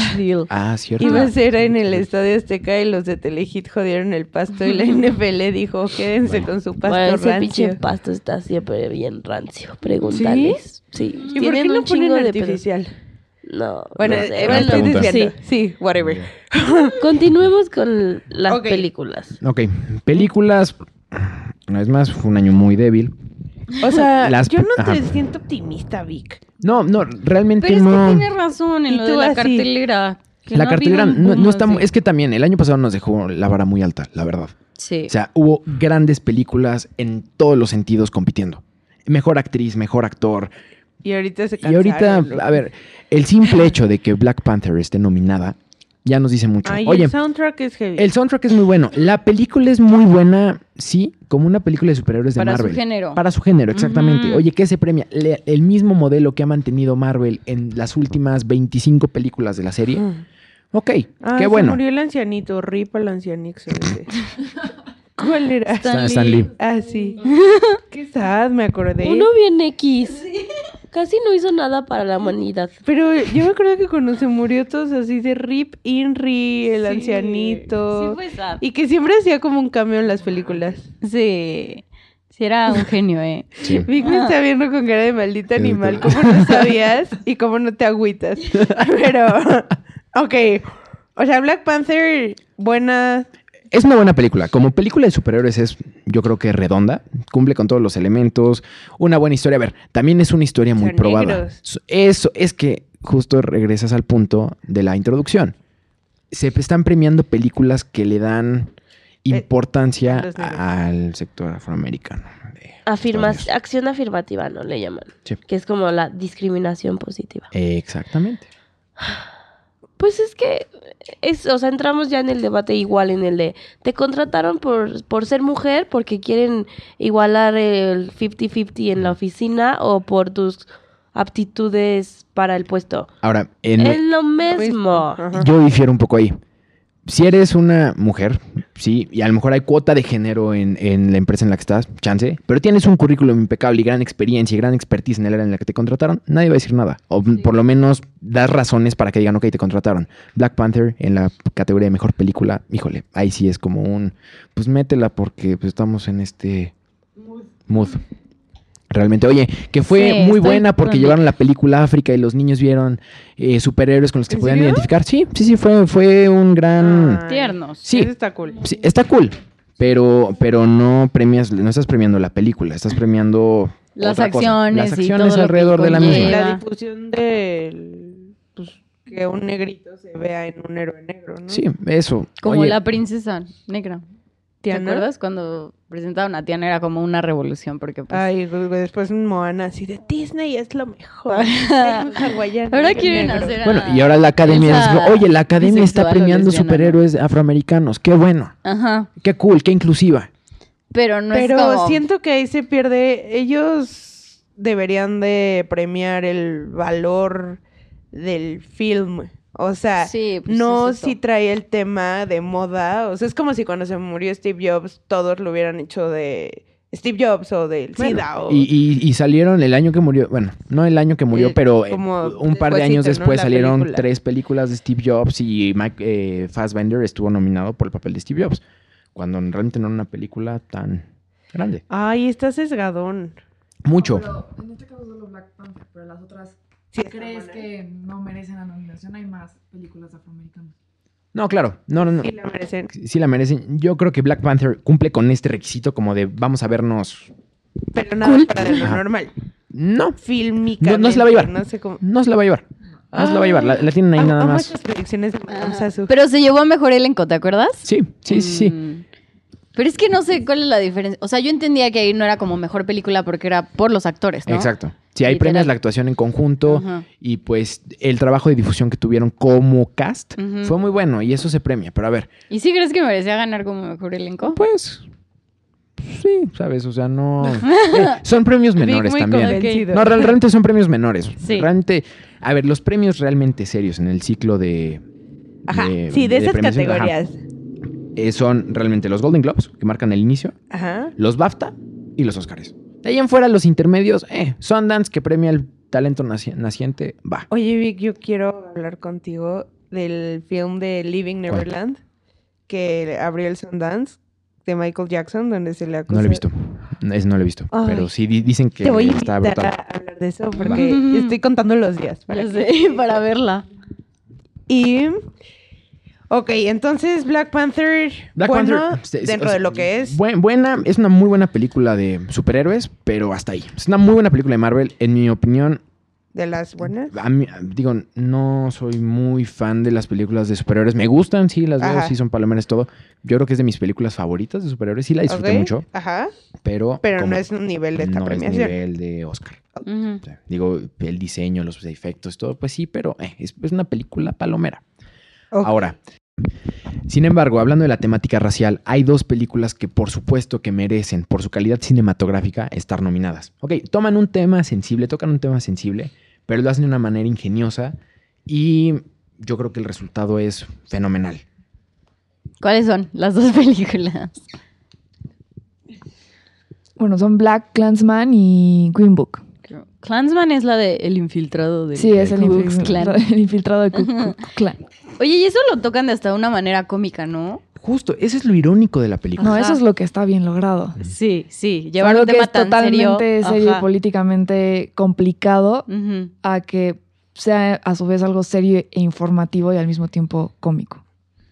Ah, cierto. iba a ser en el Estadio Azteca y los de Telehit jodieron el pasto y la NFL dijo, quédense con su pasto Bueno, ese pinche rancio. pasto está siempre bien rancio. Pregúntales. Sí. ¿Y por qué no un chingo ponen de pedos. No. Bueno, no sé, eh, estoy diciendo. sí. Sí, whatever. Continuemos con las películas. Ok, películas, una vez más, fue un año muy débil. O sea, Las- yo no ajá. te siento optimista, Vic. No, no, realmente Pero es no. que tiene razón en lo de la así. cartelera. que La no cartelera no, no está... así. Es que también el año pasado nos dejó la vara muy alta, la verdad. Sí. O sea, hubo grandes películas en todos los sentidos compitiendo. Mejor actriz, mejor actor. Y ahorita se Y ahorita, cansaron, a ver, el simple hecho de que Black Panther esté nominada ya nos dice mucho. Ay, Oye, el soundtrack es heavy. el soundtrack es muy bueno. La película es muy buena, sí, como una película de superhéroes de Para su Marvel. género. Para su género, exactamente. Oye, ¿qué se premia? Le- el mismo modelo que ha mantenido Marvel en las últimas 25 películas de la serie. Mm. Ok, Ah, qué se bueno. murió el ancianito, rip al ancianito. ¿Cuál era? Stan, Stan Lee. Ah, sí. Qué sad, me acordé. Uno bien X. Casi no hizo nada para la humanidad. Pero yo me acuerdo que cuando se murió todos así de Rip Inri, el ancianito. Sí, fue sad. Y que siempre hacía como un cambio en las películas. Sí. Sí, era un genio, ¿eh? Sí. Vic me está viendo con cara de maldito Sí, animal. ¿Cómo no sabías? Y cómo no te agüitas. Pero, ok. O sea, Black Panther, buena. Es una buena película. Como película de superhéroes es, yo creo que redonda. Cumple con todos los elementos. Una buena historia. A ver, también es una historia muy Son probada. negros. Eso es que justo regresas al punto de la introducción. Se están premiando películas que le dan Eh, importancia al sector afroamericano. de Afirma Estados Unidos. acción afirmativa, ¿no? Le llaman. Sí. Que es como la discriminación positiva. Exactamente. Pues es que, es, o sea, entramos ya en el debate igual en el de, te contrataron por, por ser mujer porque quieren igualar el 50-50 en la oficina o por tus aptitudes para el puesto. Ahora, en, Es lo mismo. Yo difiero un poco ahí. Si eres una mujer sí, y a lo mejor hay cuota de género en, en la empresa en la que estás, chance, pero tienes un currículum impecable y gran experiencia y gran expertise en el área en la que te contrataron, nadie va a decir nada. O por lo menos das razones para que digan, ok, te contrataron. Black Panther en la categoría de mejor película, híjole, ahí sí es como un, pues métela porque pues, estamos en este mood. Realmente, oye, que fue Sí, muy buena porque llevaron la película a África y los niños vieron eh, superhéroes con los que se ¿En podían serio? identificar. Sí, sí, sí, fue, fue un gran... Ay, Tiernos. Sí. Eso está cool. Sí, está cool, pero, pero no premias, no estás premiando la película, estás premiando Las otra cosa. acciones las y acciones todo lo que alrededor de la misma. La difusión del... Pues, que un negrito se vea en un héroe negro, ¿no? Sí, eso. Como Oye, la princesa negra. ¿Te acuerdas cuando presentaron a Tiana? Era como una revolución porque pues... Ay, güey, después un Moana así de Disney es lo mejor. Es un hawaiano Ahora negro. quieren hacer a- Bueno, y ahora la academia esa es, oye, la academia está premiando superhéroes afroamericanos, qué bueno, Ajá. qué cool, qué inclusiva. Pero no Pero es como... siento que ahí se pierde. Ellos deberían de premiar el valor del film. O sea, Sí, pues no es si trae el tema de moda. O sea, es como si cuando se murió Steve Jobs, todos lo hubieran hecho de Steve Jobs o del Bueno, SIDA. O... y, y- y salieron el año que murió, bueno, no el año que murió, pero eh, un par de años ¿no? después salieron película. tres películas de Steve Jobs y Mike eh, Fassbender estuvo nominado por el papel de Steve Jobs, cuando realmente no era una película tan grande. Ay, está sesgadón. Mucho. Pero en este caso solo Black Panther, pero las otras, Sí, está ¿crees buena. que no merecen la nominación? Hay más películas afroamericanas. No, claro, no, no, no. Sí la merecen. Sí la merecen. Yo creo que Black Panther cumple con este requisito como de vamos a vernos. Pero nada para de lo normal. No, Fílmicamente. No- no se la va a llevar. No sé cómo. no se la va a llevar. No se la va a llevar. La, la tienen ahí nada más. predicciones de Ah. Pero se llevó a mejor elenco, ¿te acuerdas? Sí, sí, sí, sí. Mm. Pero es que no sé cuál es la diferencia. O sea, yo entendía que ahí no era como mejor película porque era por los actores, ¿no? Exacto. Si hay Literal. premios la actuación en conjunto Ajá. y pues el trabajo de difusión que tuvieron como cast fue muy bueno y eso se premia. Pero a ver, ¿Y sí crees que merecía ganar como mejor elenco? pues sí, sabes, o sea, no Eh, son premios menores muy también. convencido. No, real- realmente son premios menores. Sí. Realmente, a ver, los premios realmente serios en el ciclo de Ajá. de- sí, de, de esas ajá. categorías. eh, son realmente los Golden Globes, que marcan el inicio, Ajá. los BAFTA y los Oscars. De ahí en fuera, los intermedios, eh, Sundance, que premia el talento naci- naciente, va. Oye, Vic, yo quiero hablar contigo del film de Living ¿Cuál? Neverland que abrió el Sundance de Michael Jackson, donde se le acusa. No lo he visto. Ese no lo he visto. Ay. pero sí di- dicen que Te voy a está invitar brutal. a hablar de eso porque estoy contando los días. para verla. Y. Ok, entonces Black Panther. Black bueno, Panther, se- dentro o sea, de lo que es. buen- buena, es una muy buena película de superhéroes, pero hasta ahí. Es una muy buena película de Marvel. En mi opinión, De las buenas. a mí- digo, no soy muy fan de las películas de superhéroes. Me gustan, sí, las veo, sí son palomeras, todo. Yo creo que es de mis películas favoritas de superhéroes. Sí la disfruté mucho, Ajá. pero. Pero como- no es un nivel de esta no es premiación. nivel de Oscar. Ujú. O sea, digo, el diseño, los efectos, todo, pues sí, pero eh, es, es una película palomera. Ahora, sin embargo, hablando de la temática racial, hay dos películas que por supuesto que merecen, por su calidad cinematográfica, estar nominadas. Ok, toman un tema sensible, tocan un tema sensible, pero lo hacen de una manera ingeniosa y yo creo que el resultado es fenomenal. ¿Cuáles son las dos películas? Bueno, son Black Clansman y Green Book. Clansman es la de El Infiltrado de Sí, es el, Ku Klux Klan. el infiltrado de Ku Klux Klan. Oye, y eso lo tocan de hasta una manera cómica, ¿no? Justo, eso es lo irónico de la película. No, Ajá. eso es lo que está bien logrado. Sí, sí. Es Llevar algo un que tema es tan totalmente serio. serio y Ajá. políticamente complicado a que sea a su vez algo serio e informativo y al mismo tiempo cómico.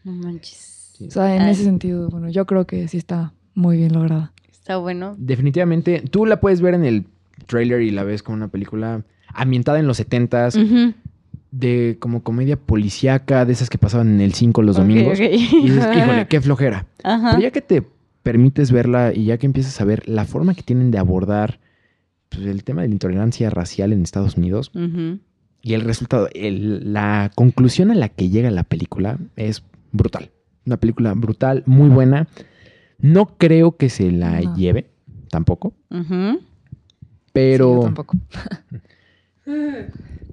No manches. O sea, en Ay. ese sentido, bueno, yo creo que sí está muy bien lograda. Está bueno. Definitivamente, tú la puedes ver en el trailer y la ves como una película ambientada en los 70s, Ujú. de como comedia policíaca, de esas que pasaban en el 5 los domingos. Y dices, híjole, qué flojera. Pero ya que te permites verla y ya que empiezas a ver la forma que tienen de abordar pues, el tema de la intolerancia racial en Estados Unidos y el resultado, el- la conclusión a la que llega la película es brutal. Una película brutal, muy buena. No creo que se la lleve, tampoco. Sí, pero... yo tampoco.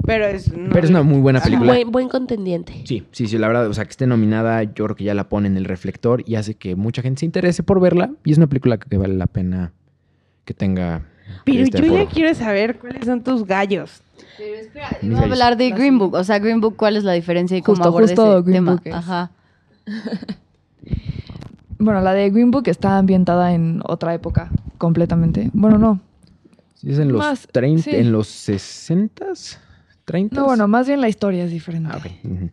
Pero es... no- Pero es una muy buena película. Buen, buen contendiente. Sí, sí, sí, la verdad, o sea, que esté nominada, yo creo que ya la pone en el reflector y hace que mucha gente se interese por verla. Y es una película que vale la pena que tenga. Pero este yo ya quiero saber cuáles son tus gallos. Pero espera, iba a hablar de Green Book. O sea, Green Book, ¿cuál es la diferencia y cómo Justo, aborda justo ese Green tema? Book es. Ajá. Bueno, la de Green Book está ambientada en otra época completamente. Bueno, no. Es en los Más, 30, sí. en los 60s, 30 No, bueno, más bien la historia es diferente. Ah, ok. ujú.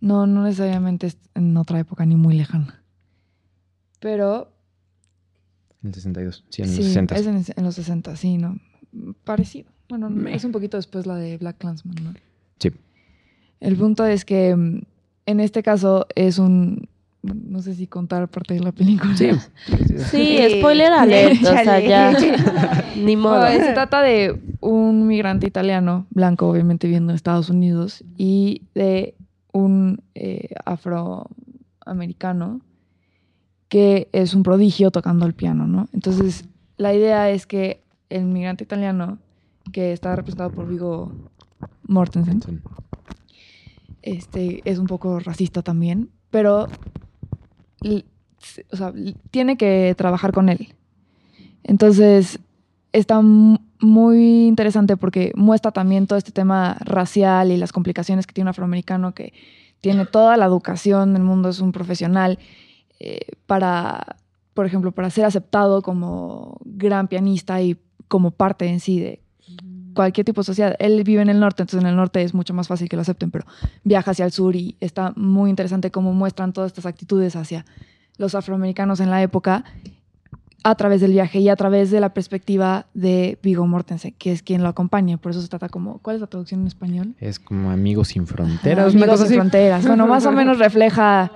No, no necesariamente es en otra época ni muy lejana. Pero En el 62, sí, en los sí, 60 es en, en los 60, sí, ¿no? Parecido. Bueno, no, es un poquito después la de Black Clansman, ¿no? Sí. El punto es que mm, en este caso es un... No sé si contar parte de la película. Sí. Sí, spoiler alert. O sea, Échale. ya. Ni modo. Bueno, se trata de un migrante italiano, blanco, obviamente viviendo en Estados Unidos, y de un eh, afroamericano que es un prodigio tocando el piano, ¿no? Entonces, la idea es que el migrante italiano, que está representado por Vigo Mortensen, este, es un poco racista también, pero o sea, tiene que trabajar con él. Entonces, está mu- muy interesante porque muestra también todo este tema racial y las complicaciones que tiene un afroamericano que tiene toda la educación del mundo, es un profesional eh, para, por ejemplo, para ser aceptado como gran pianista y como parte en sí de cualquier tipo de sociedad. Él vive en el norte, entonces en el norte es mucho más fácil que lo acepten, pero viaja hacia el sur y está muy interesante cómo muestran todas estas actitudes hacia los afroamericanos en la época a través del viaje y a través de la perspectiva de Vigo Mortensen, que es quien lo acompaña. Por eso se trata como, ¿cuál es la traducción en español? Es como Amigos sin Fronteras, Amigos una cosa sin así. fronteras. Bueno, más o menos refleja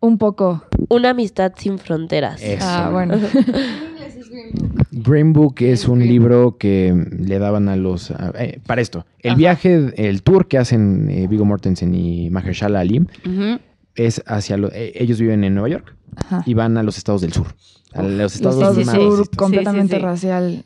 un poco. Una amistad sin fronteras. Eso. Ah, bueno. Green Book es un libro que le daban a los... a- eh, para esto, el Ajá. viaje, el tour que hacen eh, Viggo Mortensen y Mahershala Ali Ujú. es hacia... lo- eh, ellos viven en Nueva York Ajá. y van a los estados del sur. A los Los estados, estados del sur, completamente Sí, sí, sí. racial.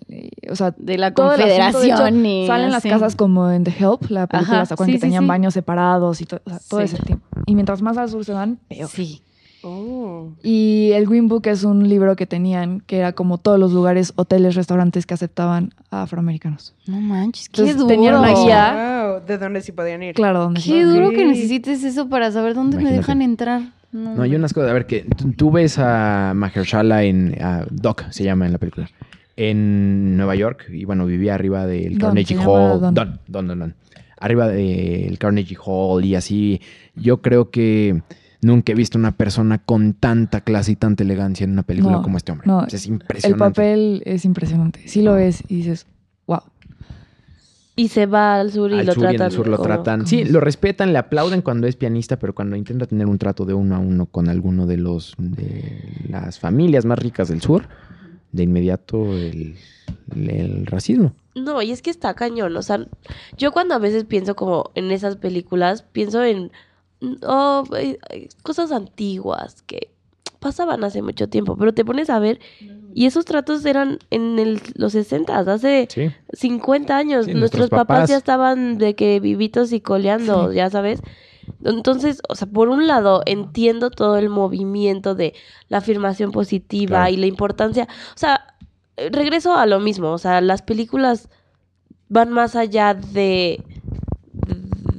O sea, De la de hecho, confederación y Salen las casas como en The Help, la película, Ajá, ¿se acuerdan sí, que sí, tenían sí. baños separados y to- o sea, todo Sí. ese tiempo. Y mientras más al sur se van, peor. Sí. Oh. Y el Green Book es un libro que tenían, que era como todos los lugares, hoteles, restaurantes que aceptaban a afroamericanos. No manches, qué Entonces, duro. tenían una guía. Wow, ¿De dónde sí podían ir? Claro, donde Qué duro que necesites eso para saber dónde me Imagínate. dejan entrar. No, hay unas cosas. A ver, que tú- ves a Mahershala en... a Doc se llama en la película. En Nueva York. Y bueno, vivía arriba del Don, Carnegie Hall. Don. Don, Don, Don, Don. Arriba del Carnegie Hall y así. Yo creo que nunca he visto una persona con tanta clase y tanta elegancia en una película No, como este hombre. no, es El impresionante. papel es impresionante. Sí lo es y dices, wow. Y se va al sur y Al lo sur y en tratan. el sur lo tratan. Sí, lo respetan, le aplauden cuando es pianista, pero cuando intenta tener un trato de uno a uno con alguno de los de las familias más ricas del sur, de inmediato el, el racismo. No, y es que está cañón. O sea, yo cuando a veces pienso como en esas películas, pienso en oh, cosas antiguas que pasaban hace mucho tiempo, pero te pones a ver y esos tratos eran en el- los 60, hace Sí. 50 años. Sí, Nuestros nuestros papás. papás. ya estaban de que vivitos y coleando, ya sabes. Entonces, o sea, por un lado entiendo todo el movimiento de la afirmación positiva Claro. y la importancia, o sea, eh, regreso a lo mismo, o sea, las películas van más allá de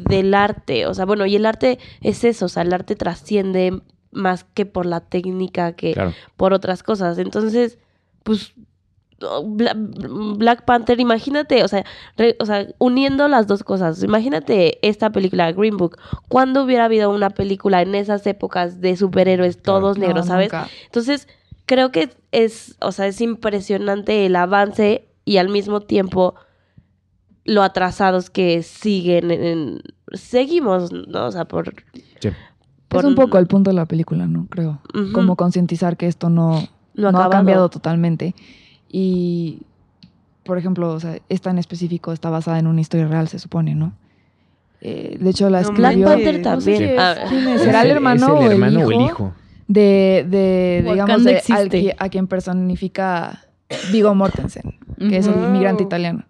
del arte, o sea, bueno, y el arte es eso, o sea, el arte trasciende más que por la técnica que Claro. por otras cosas. Entonces, pues oh, Bla- Black Panther, imagínate, o sea, re- o sea, uniendo las dos cosas, imagínate esta película Green Book, ¿cuándo hubiera habido una película en esas épocas de superhéroes Claro. todos negros, No, ¿sabes? nunca. Entonces, creo que es, o sea, es impresionante el avance y al mismo tiempo lo atrasados que siguen en, en- seguimos, ¿no? O sea, por, Sí. por- Es un poco el punto de la película, ¿no? Creo. Ujú. Como concientizar que esto no, No ha no ha acabado. cambiado totalmente. Y, por ejemplo, o sea, esta en específico está basada en una historia real, se supone, ¿no? Eh, de hecho, la No Black escribió... Panther no también. es, Ah, es, Es ¿Será el hermano, es o, el hermano hijo o el hijo. de, de digamos, de- al a quien personifica Vigo Mortensen, que es el Ujú. inmigrante italiano.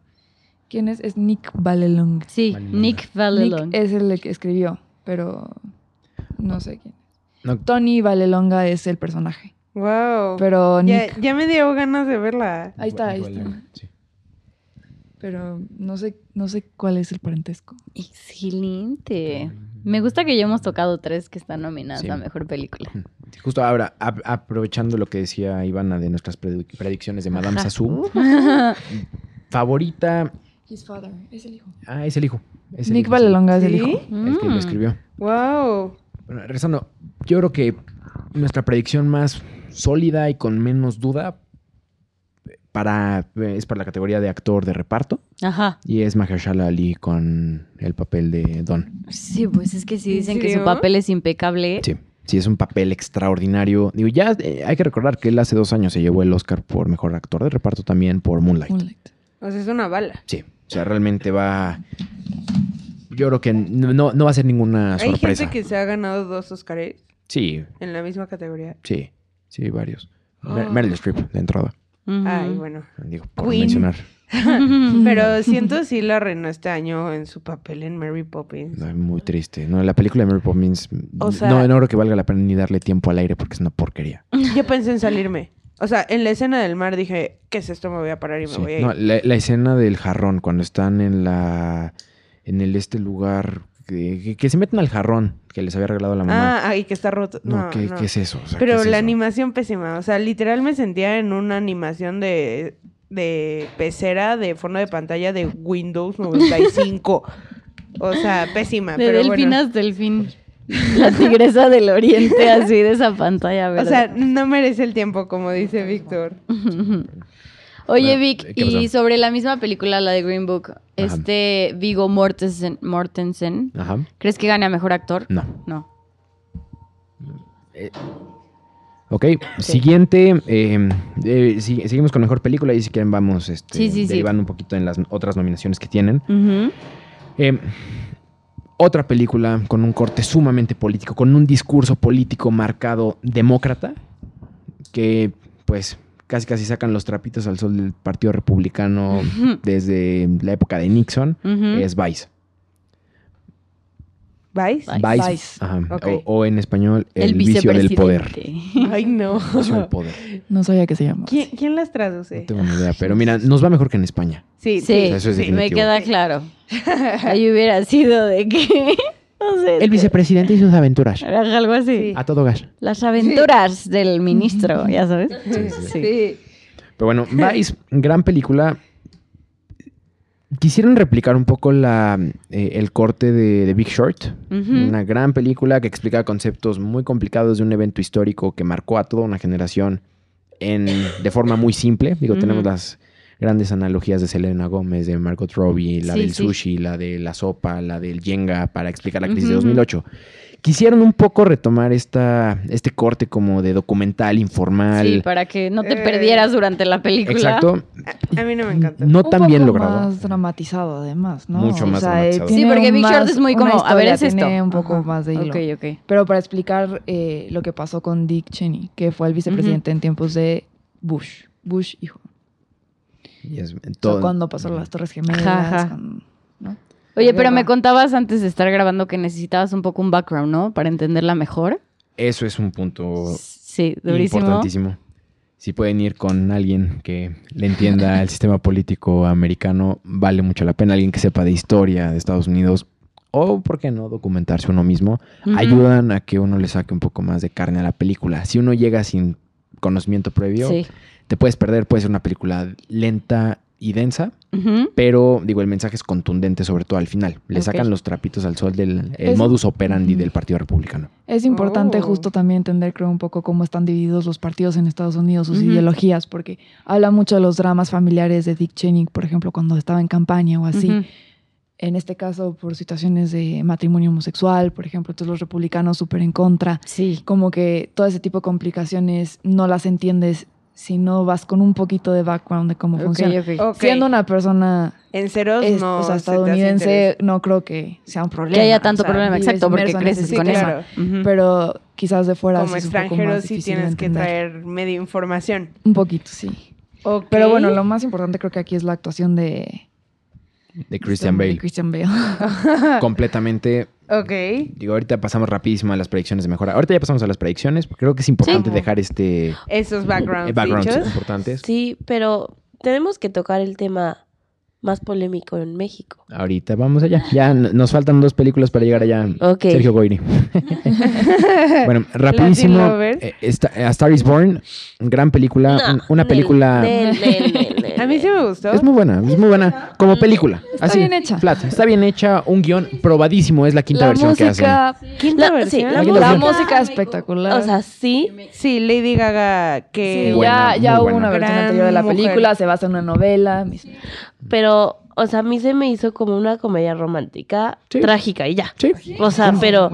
¿Quién es? Es Nick Vallelong. Sí, Nick Nick Vallelong. es el que escribió, pero no sé quién. No, Tony Vallelonga es el personaje. Wow. Pero ya, Nick, ya me dio ganas de verla. ahí está, ahí está. sí. Pero no sé, no sé cuál es el parentesco. Excelente. Me gusta que ya hemos tocado tres que están nominadas Sí. a mejor película. Justo ahora, ap- aprovechando lo que decía Ivana de nuestras predicciones de Madame. Sassou, favorita. His father, es el hijo. Ah, es el hijo. es el Nick hijo. Vallelonga es el ¿Sí? hijo. El que lo Mm. escribió. Wow. Bueno, regresando, yo creo que nuestra predicción más sólida y con menos duda para, es para la categoría de actor de reparto Ajá. y es Mahershala Ali con el papel de Don. Sí, pues es que sí ¿En dicen que su papel es impecable. Sí, sí, es un papel extraordinario. Digo, ya eh, hay que recordar que él hace dos años se llevó el Oscar por mejor actor de reparto también por Moonlight. Moonlight. O sea, es una bala. Sí, o sea, realmente va. Yo creo que no, no- va a ser ninguna Hay sorpresa. gente que se ha ganado dos Oscars Sí, en la misma categoría. sí, sí, varios. Ah. Meryl Streep de entrada. Ay, bueno. Digo, por Queen. mencionar. Pero siento sí la arruinó este año en su papel en Mary Poppins. No, Muy triste. No, la película de Mary Poppins. O sea- no, no creo que valga la pena ni darle tiempo al aire porque es una porquería. Yo pensé en salirme. O sea, en la escena del mar dije, ¿qué es esto? Me voy a parar y me Sí. voy a ir. No, la, la escena del jarrón, cuando están en la. en el este lugar. Que, que- que se meten al jarrón que les había regalado la mamá. ah, ay, que está roto. no, No, ¿qué, no. qué es eso? O sea, Pero ¿qué es la eso? animación pésima. O sea, literal me sentía en una animación de, de pecera de fondo de pantalla de Windows 95. o sea, pésima. De pero delfín bueno. hasta delfín. La tigresa del oriente, así de esa pantalla, O ¿verdad? sea, no merece el tiempo, como dice Víctor. Oye, Vic, ¿qué y sobre la misma película, la de Green Book, este Vigo Mortensen, Mortensen, Ajá. ¿crees que gane a mejor actor? No. No. Ok, siguiente. eh, eh, si- seguimos con mejor película y si quieren vamos este, Sí, sí, sí. derivando un poquito en las otras nominaciones que tienen. Eh, otra película con un corte sumamente político, con un discurso político marcado demócrata, que pues casi casi sacan los trapitos al sol del Partido Republicano desde la época de Nixon, es Vice. ¿Vais? Vice. Vice. Vice. ajá, Ok. o, o en español, el, El, vicio del poder. Ay, no. El vicio del poder. No sabía que se llama. ¿Quién, quién las traduce? No tengo ni idea, pero mira, nos va mejor que en España. Sí, Sí, Eso es me queda claro. Ahí hubiera sido de que, no sé, El vicepresidente y sus aventuras. algo así. Sí. A todo gas. Las aventuras del ministro, ya sabes. Sí. Pero bueno, Vice, gran película. Quisieron replicar un poco la, eh, el corte de, de Big Short. Una gran película que explica conceptos muy complicados de un evento histórico que marcó a toda una generación en, de forma muy simple. Digo, tenemos las grandes analogías de Selena Gómez, de Margot Robbie, la Sí, del sí. sushi, la de la sopa, la del Jenga, para explicar la crisis de Ujú. 2008. Quisieron un poco retomar esta, este corte como de documental, informal. Sí, para que no te Eh, perdieras durante la película. Exacto. A mí no me encanta. No Un tan bien poco logrado. más dramatizado, además, ¿no? Mucho más eh, dramatizado. tiene Sí, porque Big Short es muy como, a ver, es tiene esto. un poco Ajá. más de hilo. Ok, ok. Pero para explicar eh, lo que pasó con Dick Cheney, que fue el vicepresidente en tiempos de Bush. Bush, hijo. Y es- O sea, todo- cuando pasó las Torres Gemelas. Ajá, ajá. con- ¿no? Oye, La pero me contabas antes de estar grabando que necesitabas un poco un background, ¿no? Para entenderla mejor. Eso es un punto Sí, durísimo. importantísimo. Si pueden ir con alguien que le entienda el sistema político americano, vale mucho la pena. Alguien que sepa de historia de Estados Unidos o, ¿por qué no?, documentarse uno mismo. Ayudan a que uno le saque un poco más de carne a la película. Si uno llega sin conocimiento previo, Sí. te puedes perder. Puede ser una película lenta y densa, pero digo, el mensaje es contundente, sobre todo al final. Le sacan los trapitos al sol del el Es- modus operandi del Partido Republicano. Es importante Oh. justo también entender, creo, un poco cómo están divididos los partidos en Estados Unidos, sus ideologías, porque habla mucho de los dramas familiares de Dick Cheney, por ejemplo, cuando estaba en campaña o así. En este caso, por situaciones de matrimonio homosexual, por ejemplo, entonces los republicanos súper en contra. Sí. Como que todo ese tipo de complicaciones no las entiendes si no vas con un poquito de background de cómo funciona. ok. Ok. Siendo una persona En ceros es- no. o sea, estadounidense, no creo que sea un problema. Que haya tanto o sea, problema, exacto, porque creces con Sí, eso. claro. Pero quizás de fuera Como sí es un poco extranjero más sí difícil de tienes que traer media información. Un poquito, sí. Pero bueno, lo más importante creo que aquí es la actuación de, de Christian De Bale. Christian Bale. Completamente. Ok. Digo, ahorita pasamos rapidísimo a las predicciones de mejora. Ahorita ya pasamos a las predicciones. porque Creo que es importante Sí. dejar este Esos background eh, backgrounds features. importantes. Sí, pero tenemos que tocar el tema más polémico en México. Ahorita vamos allá. Ya nos faltan dos películas para llegar allá. Ok. Sergio Goyri. bueno, rapidísimo. Eh, esta- A Star is Born, gran película. No, una película. nel, nel, nel, nel, A mí sí me gustó. Es muy buena, es muy buena. Como película. Está Así, bien hecha. flat. Está bien hecha. Un guion probadísimo. Es la quinta La versión que hacen. Quinta La- sí, versión. la quinta la versión. música espectacular. O sea, sí, Sí, Lady Gaga, que... Sí, buena, ya, ya hubo una versión Gran anterior de la mujer. película, se basa en una novela. pero, o sea, a mí se me hizo como una comedia romántica Sí. trágica y ya. Sí. O sea, pero.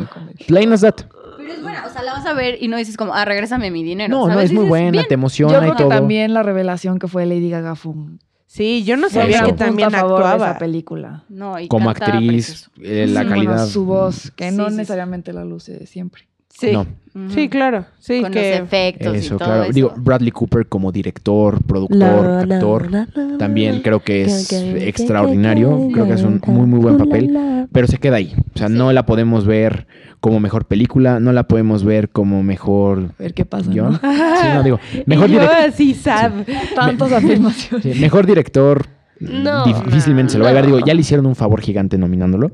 Plain as that. Pero es buena, o sea, la vas a ver y no dices como, ah, regrésame mi dinero. No, no, es muy buena, bien. te emociona Yo y creo que todo. también la revelación que fue Lady Gaga fue un Sí, yo no sabía que también a favor de actuaba. esa película. No, y Como actriz, eh, la Sí, calidad. bueno, su voz, que Sí, no sí, sí. necesariamente la luce siempre. Sí. No. Sí, claro. Sí, Con que... los efectos y Eso, todo claro. eso. Digo, Bradley Cooper como director, productor, La, la, actor. la, la, También creo que es Que- que- extraordinario. que- Creo que es un muy, muy buen papel. la, la. Pero se queda ahí. O sea, no la podemos ver como mejor película. No la podemos ver como mejor A ver qué pasa. ¿no? Sí, no, digo. Mejor, y yo direc- así, sad. Tantas afirmaciones. sí, mejor director. No. difícilmente se lo va a llevar. Digo, ya le hicieron un favor gigante nominándolo.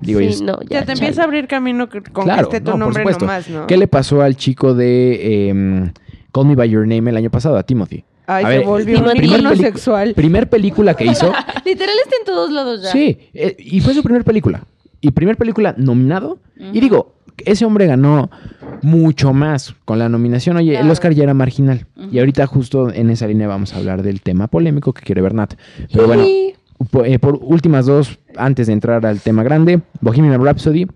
Digo, Sí, es- no, Ya ya, te empieza a abrir camino con Claro, que esté tu no, nombre nomás, ¿no? ¿Qué le pasó al chico de em, Call Me By Your Name el año pasado, a Timothy? Ay, A se ver, volvió un primer icono sexual. Primer película que hizo. Literal está en todos lados ya. sí, eh, y fue su primer película. Y primer película nominado. Y digo, ese hombre ganó mucho más con la nominación. Oye, el. Oscar ya era marginal. Y ahorita justo en esa línea vamos a hablar del tema polémico que quiere ver Nat. Pero bueno, eh, por últimas dos, antes de entrar al tema grande, Bohemian Rhapsody.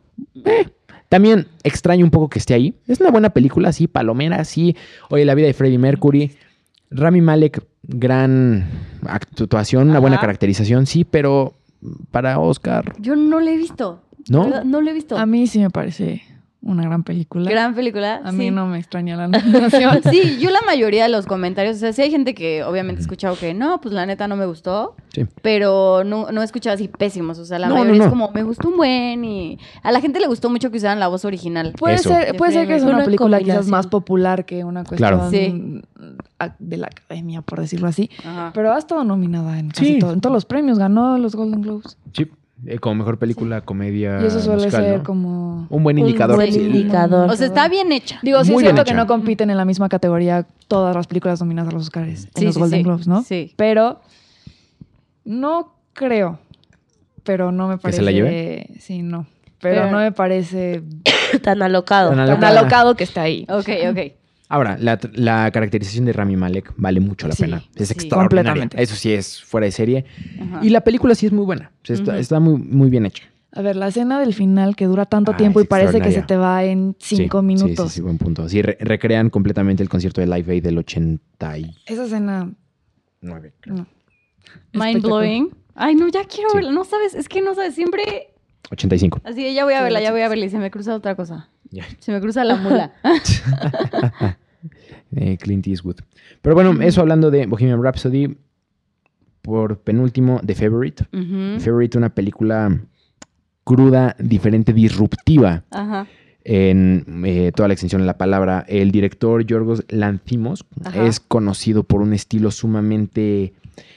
eh, también extraño un poco que esté ahí. Es una buena película, sí, palomera, sí. Oye, la vida de Freddie Mercury. Rami Malek, gran actuación, una buena caracterización, sí, pero para Oscar, Yo no la he visto. ¿No? ¿Verdad? No la he visto. A mí sí me parece una gran película. Gran película. A sí. mí no me extraña la nominación. Sí, yo la mayoría de los comentarios, o sea, sí hay gente que obviamente he escuchado que no, pues la neta no me gustó, sí. pero no, no he escuchado así pésimos, o sea, la No, mayoría no, es como, me gustó un buen y a la gente le gustó mucho que usaran la voz original. Puede Eso. ser, puede ser que es una, una película quizás más popular que una Claro. cuestión de la academia, por decirlo así. Ajá. Pero ha estado nominada en casi Sí. todo- en todos los premios, ganó los Golden Globes. Sí, eh, como mejor película, comedia. y eso suele musical, ser ¿no? como... Un buen Un indicador. buen sí. indicador. O sea, está bien hecha. Digo, sí Muy es cierto que no compiten en la misma categoría todas las películas nominadas a los Oscars, en Sí, los sí, Golden sí. Globes, ¿no? Sí. Pero no creo, pero no me ¿Que parece... se la lleve? Sí, no. Pero, Pero- no me parece Tan alocado. Tan tan Alocada. alocado que esté ahí. Ok, ok. Ahora, la, la caracterización de Rami Malek vale mucho la Sí, pena. Es sí. extraordinaria. Completamente. Eso sí es fuera de serie. Ajá. Y la película sí es muy buena. O sea, está, muy, muy bien hecha. A ver, la escena del final que dura tanto Ah, tiempo y parece que se te va en cinco Sí, minutos. Sí, sí, sí, buen punto. Sí, re- recrean completamente el concierto de Live Aid del 89. Esa escena, creo. no. Mind blowing. Ay, no, ya quiero Sí. verla. No sabes, es que no sabes, siempre 85. así ya voy a verla, la ya voy a verla y se me cruza otra cosa. Ya. Se me cruza la mula. Eh, Clint Eastwood. Pero bueno, eso hablando de Bohemian Rhapsody. Por penúltimo, The Favorite. The Favorite, una película cruda, diferente, disruptiva Ajá. en eh, toda la extensión de la palabra. El director Yorgos Lanthimos Ajá. es conocido por un estilo sumamente...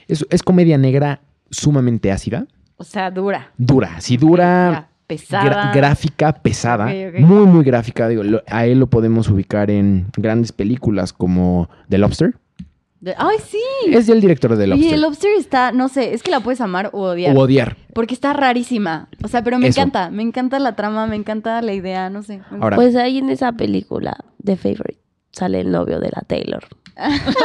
Es, es comedia negra sumamente ácida, O sea, dura. dura, sí dura, pesada. gra- gráfica, pesada, muy, muy gráfica. Digo, lo- a él lo podemos ubicar en grandes películas como The Lobster. Ay, sí. Es el director de The Y Lobster. el Lobster está, no sé, es que la puedes amar o odiar. O odiar. Porque está rarísima. O sea, pero me Eso. encanta. Me encanta la trama, me encanta la idea, no sé. Ahora, Pues ahí en esa película, The Favorite, sale el novio de la Taylor.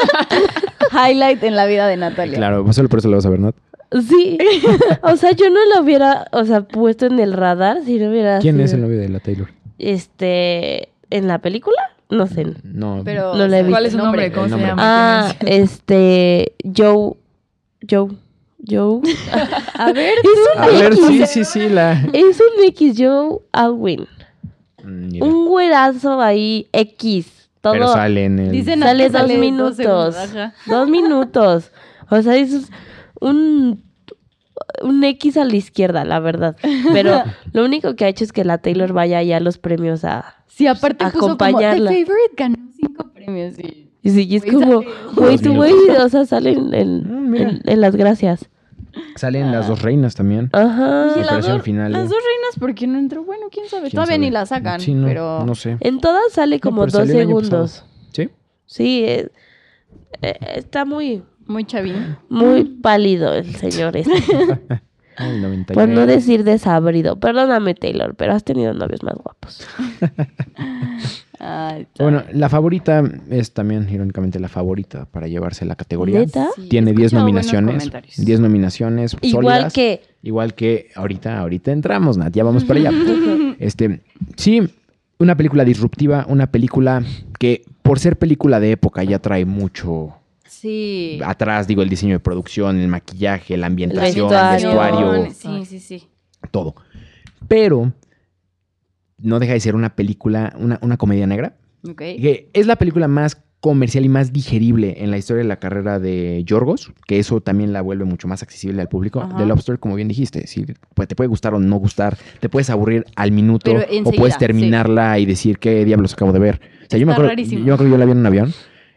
Highlight en la vida de Natalia. claro, pues solo por eso lo vas a ver, ¿no? Sí, o sea, yo no lo hubiera, o sea, puesto en el radar si no hubiera ¿Quién sido- es el novio de la Taylor? Este, ¿en la película? No sé. No. Pero, No la he ¿Cuál visto. es su nombre? ¿Cómo se llama? Ah, este, Joe, Joe, Joe. A ver, Es un A ver, X, sí, sí, sí, la... Es un X, Joe Alwyn. Mm. Un güerazo ahí, X. Todo. Pero sale en el... Dicen sale sale dos minutos. segundos. Dos minutos. O sea, es un. un X a la izquierda, la verdad. Pero lo único que ha hecho es que la Taylor vaya ya a los premios a... Sí, aparte puso como The Acompañarla. Favorite ganó cinco premios y... Y sí, y es como, güey, tú, güey, o sea, salen en, Mm, mira. en, en las gracias. Salen las dos reinas también. Ajá. Oye, las, el final, las eh. dos reinas, ¿por qué no entró? Bueno, quién sabe. ¿Quién Todavía sabe? ni la sacan, Sí, no, pero... no sé. En todas sale como dos segundos. ¿Sí? Sí, eh, eh, está muy, Muy chavín. muy pálido el señor este. El 91. Por no decir desabrido. Perdóname, Taylor, pero has tenido novios más guapos. Ay, Bueno, la favorita es también, irónicamente, la favorita para llevarse la categoría. ¿Neta? Sí, Tiene he 10 escuchado buenos nominaciones. comentarios. 10 nominaciones. Igual sólidas. que... Igual que ahorita, ahorita entramos, Nat, ya vamos para allá. este, sí, una película disruptiva, una película que por ser película de época ya trae mucho Sí. atrás, digo, el diseño de producción, el maquillaje, la ambientación, el vestuario. vestuario, Sí, sí, sí. todo. Pero no deja de ser una película, una, una comedia negra, Ok. que es la película más comercial y más digerible en la historia de la carrera de Yorgos, que eso también la vuelve mucho más accesible al público. Ajá. The Lobster, como bien dijiste, sí, pues, te puede gustar o no gustar, te puedes aburrir al minuto o puedes sí. terminarla y decir qué diablos acabo de ver. O sea, yo me acuerdo, yo me acuerdo que yo la vi en un avión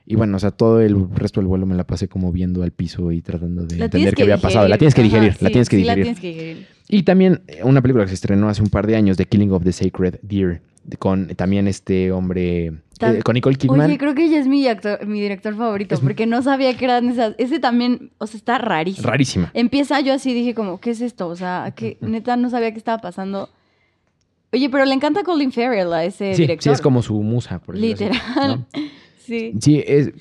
y bueno, o sea, todo el resto del vuelo me la pasé como viendo al piso y tratando de La entender qué había pasado. La tienes que Ajá, digerir, la tienes que sí, digerir. la tienes que digerir. Y también eh, una película que se estrenó hace un par de años, The Killing of the Sacred Deer, de- con también este hombre, eh, con Nicole Kidman. Oye, creo que ella es mi, actor, mi director favorito, Es- porque no sabía que eran esas. Ese también, o sea, está rarísimo. Rarísima. Empieza yo así, dije como, ¿qué es esto? O sea, que neta no sabía qué estaba pasando. Oye, pero le encanta Colin Farrell a ese Sí, director. sí, es como su musa, por decirlo así, Literal. ¿no? Sí. Sí, es, eso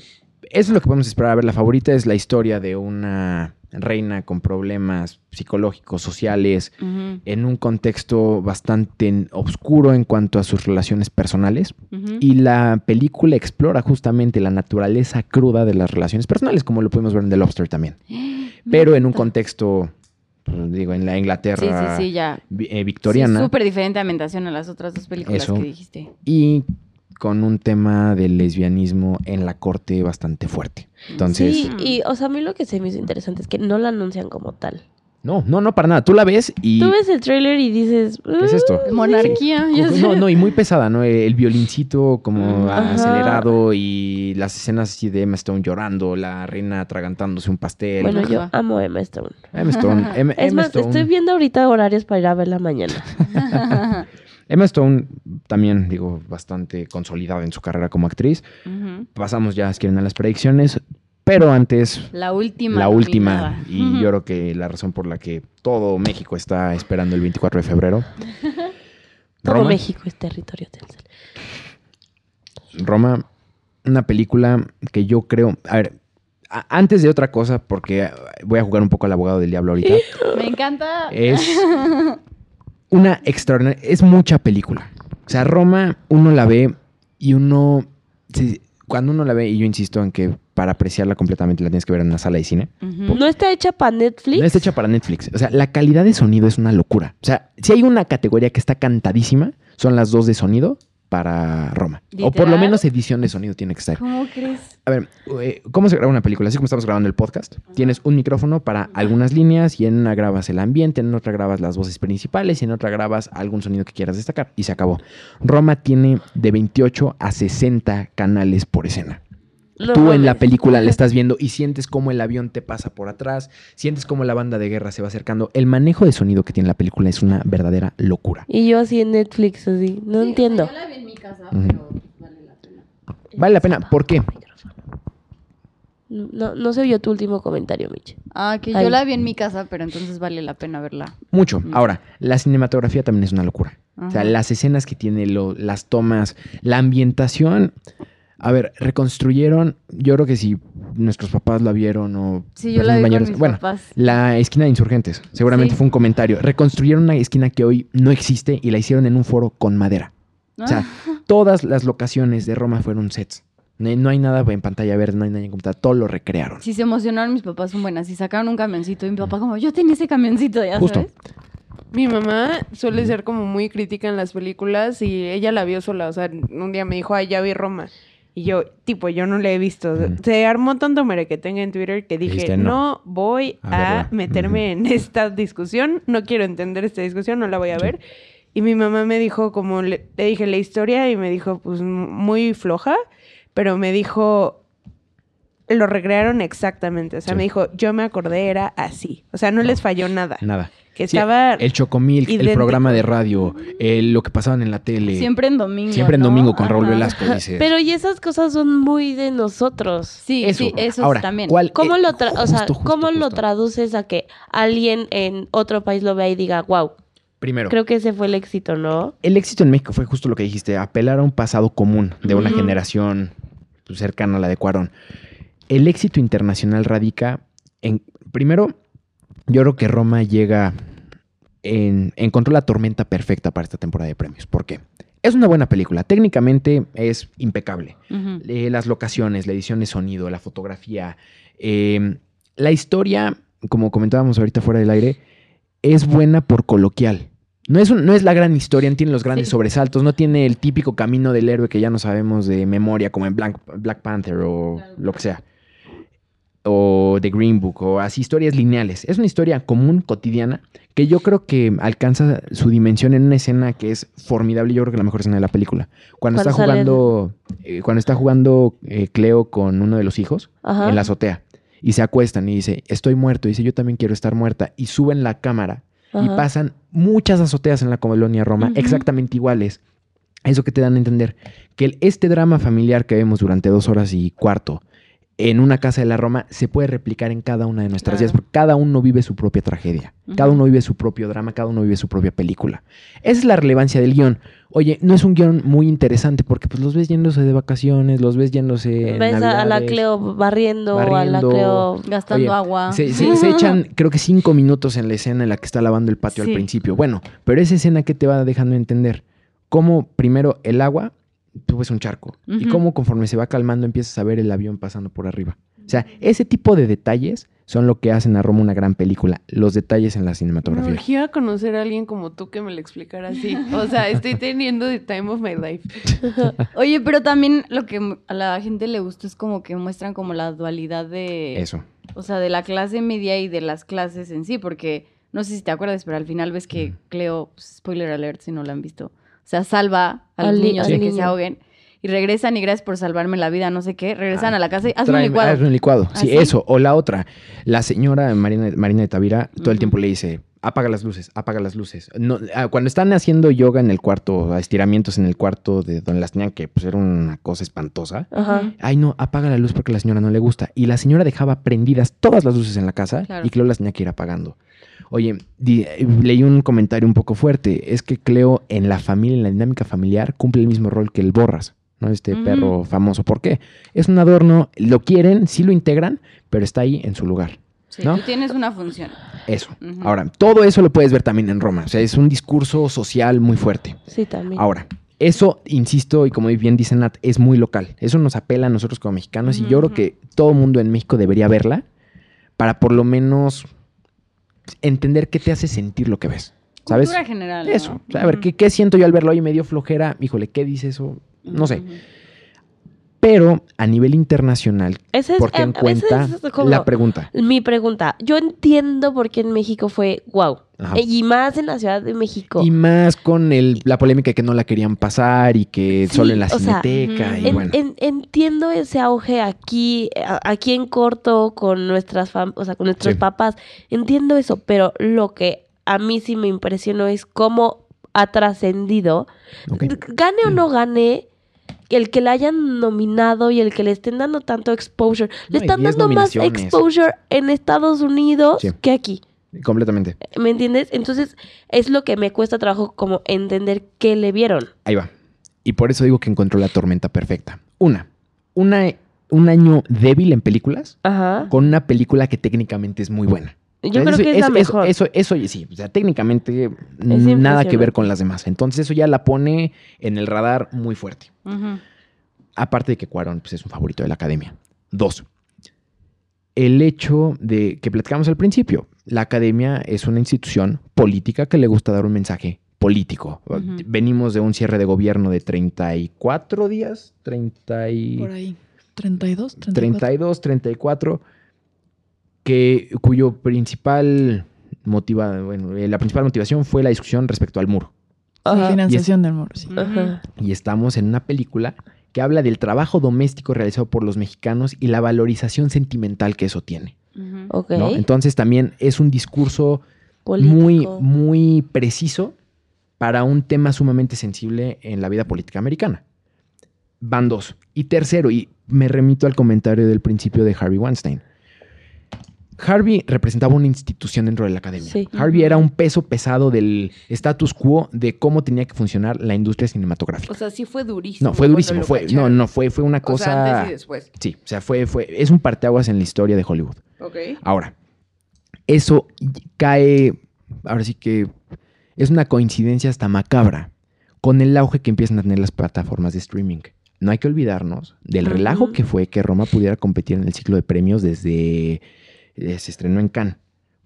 es lo que podemos esperar. A ver, la favorita es la historia de una reina con problemas psicológicos, sociales, en un contexto bastante oscuro en cuanto a sus relaciones personales. Y la película explora justamente la naturaleza cruda de las relaciones personales, como lo podemos ver en The Lobster también. Pero en un contexto, pues, digo, en la Sí, Inglaterra sí, sí, ya. vi- eh, Sí, victoriana. Súper diferente ambientación a las otras dos películas Eso. que dijiste. y con un tema del lesbianismo en la corte bastante fuerte. Entonces, Sí, y, o sea, a mí lo que se me hizo interesante es que no la anuncian como tal. no, no, no, para nada. Tú la ves y... Tú ves el tráiler y dices... ¿Qué es esto? Monarquía, ya Sí. sé. No, no, y muy pesada, ¿no? El violincito como Ajá. acelerado y las escenas así de Emma Stone llorando, la reina atragantándose un pastel. Bueno, yo amo Emma Stone. Emma Stone, Emma, Es Emma más, Stone, estoy viendo ahorita horarios para ir a verla mañana. Emma Stone también, digo, bastante consolidada en su carrera como actriz. Pasamos ya, si quieren, a las predicciones. Pero antes, La última. la última, nominada. y yo creo que la razón por la que todo México está esperando el 24 de febrero. Todo Roma, México es territorio Telcel. Roma, una película que yo creo, a ver, antes de otra cosa, porque voy a jugar un poco al abogado del diablo ahorita, Me encanta. es una extraordinaria, es mucha película. O sea, Roma, uno la ve y uno, sí, cuando uno la ve, y yo insisto en que para apreciarla completamente la tienes que ver en una sala de cine. ¿No está hecha para Netflix? No está hecha para Netflix. O sea, la calidad de sonido es una locura. O sea, si hay una categoría que está cantadísima, son las dos de sonido para Roma. O por lo menos edición de sonido tiene que estar. ¿Cómo crees? A ver, eh, ¿cómo se graba una película? Así como estamos grabando el podcast. Tienes un micrófono para algunas líneas y en una grabas el ambiente, en otra grabas las voces principales y en otra grabas algún sonido que quieras destacar. Y se acabó. Roma tiene de 28 a 60 canales por escena. No Tú en la película la estás viendo y sientes cómo el avión te pasa por atrás, sientes cómo la banda de guerra se va acercando. El manejo de sonido que tiene la película es una verdadera locura. Y yo así en Netflix, así. No entiendo. Yo la vi en mi casa, pero vale la pena. Vale la pena. ¿Por qué? No, no se vio tu último comentario, Mitch. Ah, que yo la vi en mi casa, pero entonces vale la pena verla. Mucho. Mm. Ahora, la cinematografía también es una locura. O sea, las escenas que tiene, lo- las tomas, la ambientación. A ver, reconstruyeron, yo creo que si nuestros papás la vieron o... Sí, yo la personas vi con mayores- mis bueno, papás. la esquina de insurgentes, seguramente Sí. fue un comentario. Reconstruyeron una esquina que hoy no existe y la hicieron en un foro con madera. O sea, Ah. todas las locaciones de Roma fueron sets. No, no hay nada en pantalla verde, no hay nada en computadora, todo lo recrearon. Sí, se emocionaron mis papás un buen así. Sacaron un camioncito y mi papá como, yo tenía ese camioncito, ya Justo. sabes. Mi mamá suele ser como muy crítica en las películas y ella la vio sola. O sea, un día me dijo, ay, ya vi Roma. Y yo, tipo, yo no la he visto. Se armó tanto merequetenga en Twitter que dije, no. no. voy A a, verla". meterme en esta discusión, no quiero entender esta discusión, no la voy a Sí. ver. Y mi mamá me dijo, como le, le dije la historia, y me dijo, pues muy floja, pero me dijo, lo recrearon exactamente. O sea, Sí. me dijo, yo me acordé, era así. O sea, no les falló nada. Nada. Que Sí, estaba... el Chocomilk, el programa de radio, el- lo que pasaban en la tele. Siempre en domingo. Siempre en ¿no? domingo con Raúl. Velasco, dice. Pero y esas cosas son muy de nosotros. Sí, Eso. sí, eso Ahora, también. ¿cuál- ¿Cómo eh, lo tra- o sea, justo, justo, cómo lo traduces a que alguien en otro país lo vea y diga, wow, Primero, creo que ese fue el éxito, ¿no? el éxito en México fue justo lo que dijiste, apelar a un pasado común de una generación cercana a la de Cuarón. El éxito internacional radica en, primero, yo creo que Roma llega en, encontró la tormenta perfecta para esta temporada de premios. ¿Por qué? Es una buena película, técnicamente es impecable. Eh, las locaciones, la edición de sonido, la fotografía, eh, la historia, como comentábamos ahorita fuera del aire, es buena por coloquial. No es, un- no es la gran historia, no tiene los grandes Sí. sobresaltos, no tiene el típico camino del héroe que ya no sabemos de memoria, como en Black, Black Panther o lo que sea. O The Green Book, o así historias lineales. Es una historia común, cotidiana, que yo creo que alcanza su dimensión en una escena que es formidable. Yo creo que la mejor escena de la película. Cuando, está jugando, eh, cuando está jugando eh, Cleo con uno de los hijos Ajá. en la azotea y se acuestan y dice, estoy muerto. Y dice, yo también quiero estar muerta. Y suben la cámara y pasan muchas azoteas en la colonia Roma, exactamente iguales. Eso que te dan a entender que este drama familiar que vemos durante dos horas y cuarto en una casa de la Roma se puede replicar en cada una de nuestras Claro. vidas, porque cada uno vive su propia tragedia, cada uno vive su propio drama, cada uno vive su propia película. Esa es la relevancia del guion. Oye, no es un guion muy interesante porque pues los ves yéndose de vacaciones, los ves yéndose en Ves a, a la. Cleo barriendo, a la. Cleo... Gastando Oye, agua. Se, se- se echan, creo que cinco minutos en la escena en la que está lavando el patio Sí. al principio. Bueno, pero esa escena que te va dejando entender cómo primero el agua, tú ves un charco, y cómo conforme se va calmando empiezas a ver el avión pasando por arriba. O sea, ese tipo de detalles son lo que hacen a Roma una gran película, los detalles en la Me cinematografía. urgía conocer a alguien como tú que me lo explicara así. O sea, estoy teniendo the time of my life. Oye, pero también lo que a la gente le gustó es como que muestran como la dualidad de... Eso. O sea, de la clase media y de las clases en sí, porque no sé si te acuerdas, pero al final ves que Cleo, pues, spoiler alert si no la han visto, o sea, salva a los Al niños al de que niño. se ahoguen y regresan y gracias por salvarme la vida, no sé qué, regresan Ah, a la casa y haz un licuado. haz un licuado. Sí, eso. O la otra. La señora Marina, Marina de Tavira todo el tiempo le dice, apaga las luces, apaga las luces. No, ah, cuando están haciendo yoga en el cuarto, estiramientos en el cuarto de donde las tenían, que pues era una cosa espantosa. Ajá. Ay, no, apaga la luz porque a la señora no le gusta. Y la señora dejaba prendidas todas las luces en la casa Claro. y Cleo las tenía que ir apagando. Oye, di- eh, leí un comentario un poco fuerte. Es que Cleo en la familia, en la dinámica familiar, cumple el mismo rol que el Borras, ¿no? Este perro famoso. ¿Por qué? Es un adorno, lo quieren, sí lo integran, pero está ahí en su lugar. Sí, ¿no? tú tienes una función. Eso. Ahora, todo eso lo puedes ver también en Roma. O sea, es un discurso social muy fuerte. Sí, también. Ahora, eso, insisto, y como bien dice Nat, es muy local. Eso nos apela a nosotros como mexicanos y yo creo que todo mundo en México debería verla para por lo menos entender qué te hace sentir lo que ves. ¿Sabes? Cultura general. ¿no? Eso. O sea, a ver, ¿qué, ¿qué siento yo al verlo? Oye, me dio flojera. Híjole, ¿qué dice eso? No sé. Pero a nivel internacional, Ese es, ¿por qué eh, en ese cuenta es como la pregunta? mi pregunta. Yo entiendo por qué en México fue wow. Ajá. Y más en la Ciudad de México. Y más con el, la polémica de que no la querían pasar y que Sí, solo en la sea, cineteca. y En- bueno. en- entiendo ese auge aquí, aquí en corto con nuestras fam- o sea, con nuestros Sí. papás. Entiendo eso, pero lo que a mí sí me impresionó es cómo ha trascendido. Gane o no gane, el que le hayan nominado y el que le estén dando tanto exposure. No, le están 10 dando más exposure en Estados Unidos Sí. que aquí. Completamente. ¿Me entiendes? Entonces, es lo que me cuesta trabajo como entender qué le vieron. Ahí va. Y por eso digo que encontró la tormenta perfecta. Una, una un año débil en películas Ajá. con una película que técnicamente es muy buena. Yo O sea, creo eso- que es eso, la eso- mejor. Eso, eso, sí, o sea, técnicamente nada que ver con las demás. Entonces eso ya la pone en el radar muy fuerte. Aparte de que Cuarón pues, es un favorito de la academia. Dos, el hecho de que platicamos al principio. La academia es una institución política que le gusta dar un mensaje político. Venimos de un cierre de gobierno de 34 días, 30 y... Por ahí. 32, 34. 32, 34, que, cuyo principal motiva, bueno, eh, la principal motivación fue la discusión respecto al muro. Ajá. Financiación del muro, sí. Ajá. Y estamos en una película que habla del trabajo doméstico realizado por los mexicanos y la valorización sentimental que eso tiene. Entonces también es un discurso Político. muy, muy preciso para un tema sumamente sensible en la vida política americana. Van dos. Y tercero, y me remito al comentario del principio de Harvey Weinstein. Harvey representaba una institución dentro de la academia. Sí. Harvey era un peso pesado del status quo de cómo tenía que funcionar la industria cinematográfica. O sea, sí fue durísimo. no, fue durísimo. Fue, no, no, fue, fue una O sea, cosa. antes y después. sí, o sea, fue, fue, es un parteaguas en la historia de Hollywood. Ok. Ahora, eso cae, ahora sí que es una coincidencia hasta macabra con el auge que empiezan a tener las plataformas de streaming. No hay que olvidarnos del relajo que fue que Roma pudiera competir en el ciclo de premios desde eh, se estrenó en Cannes.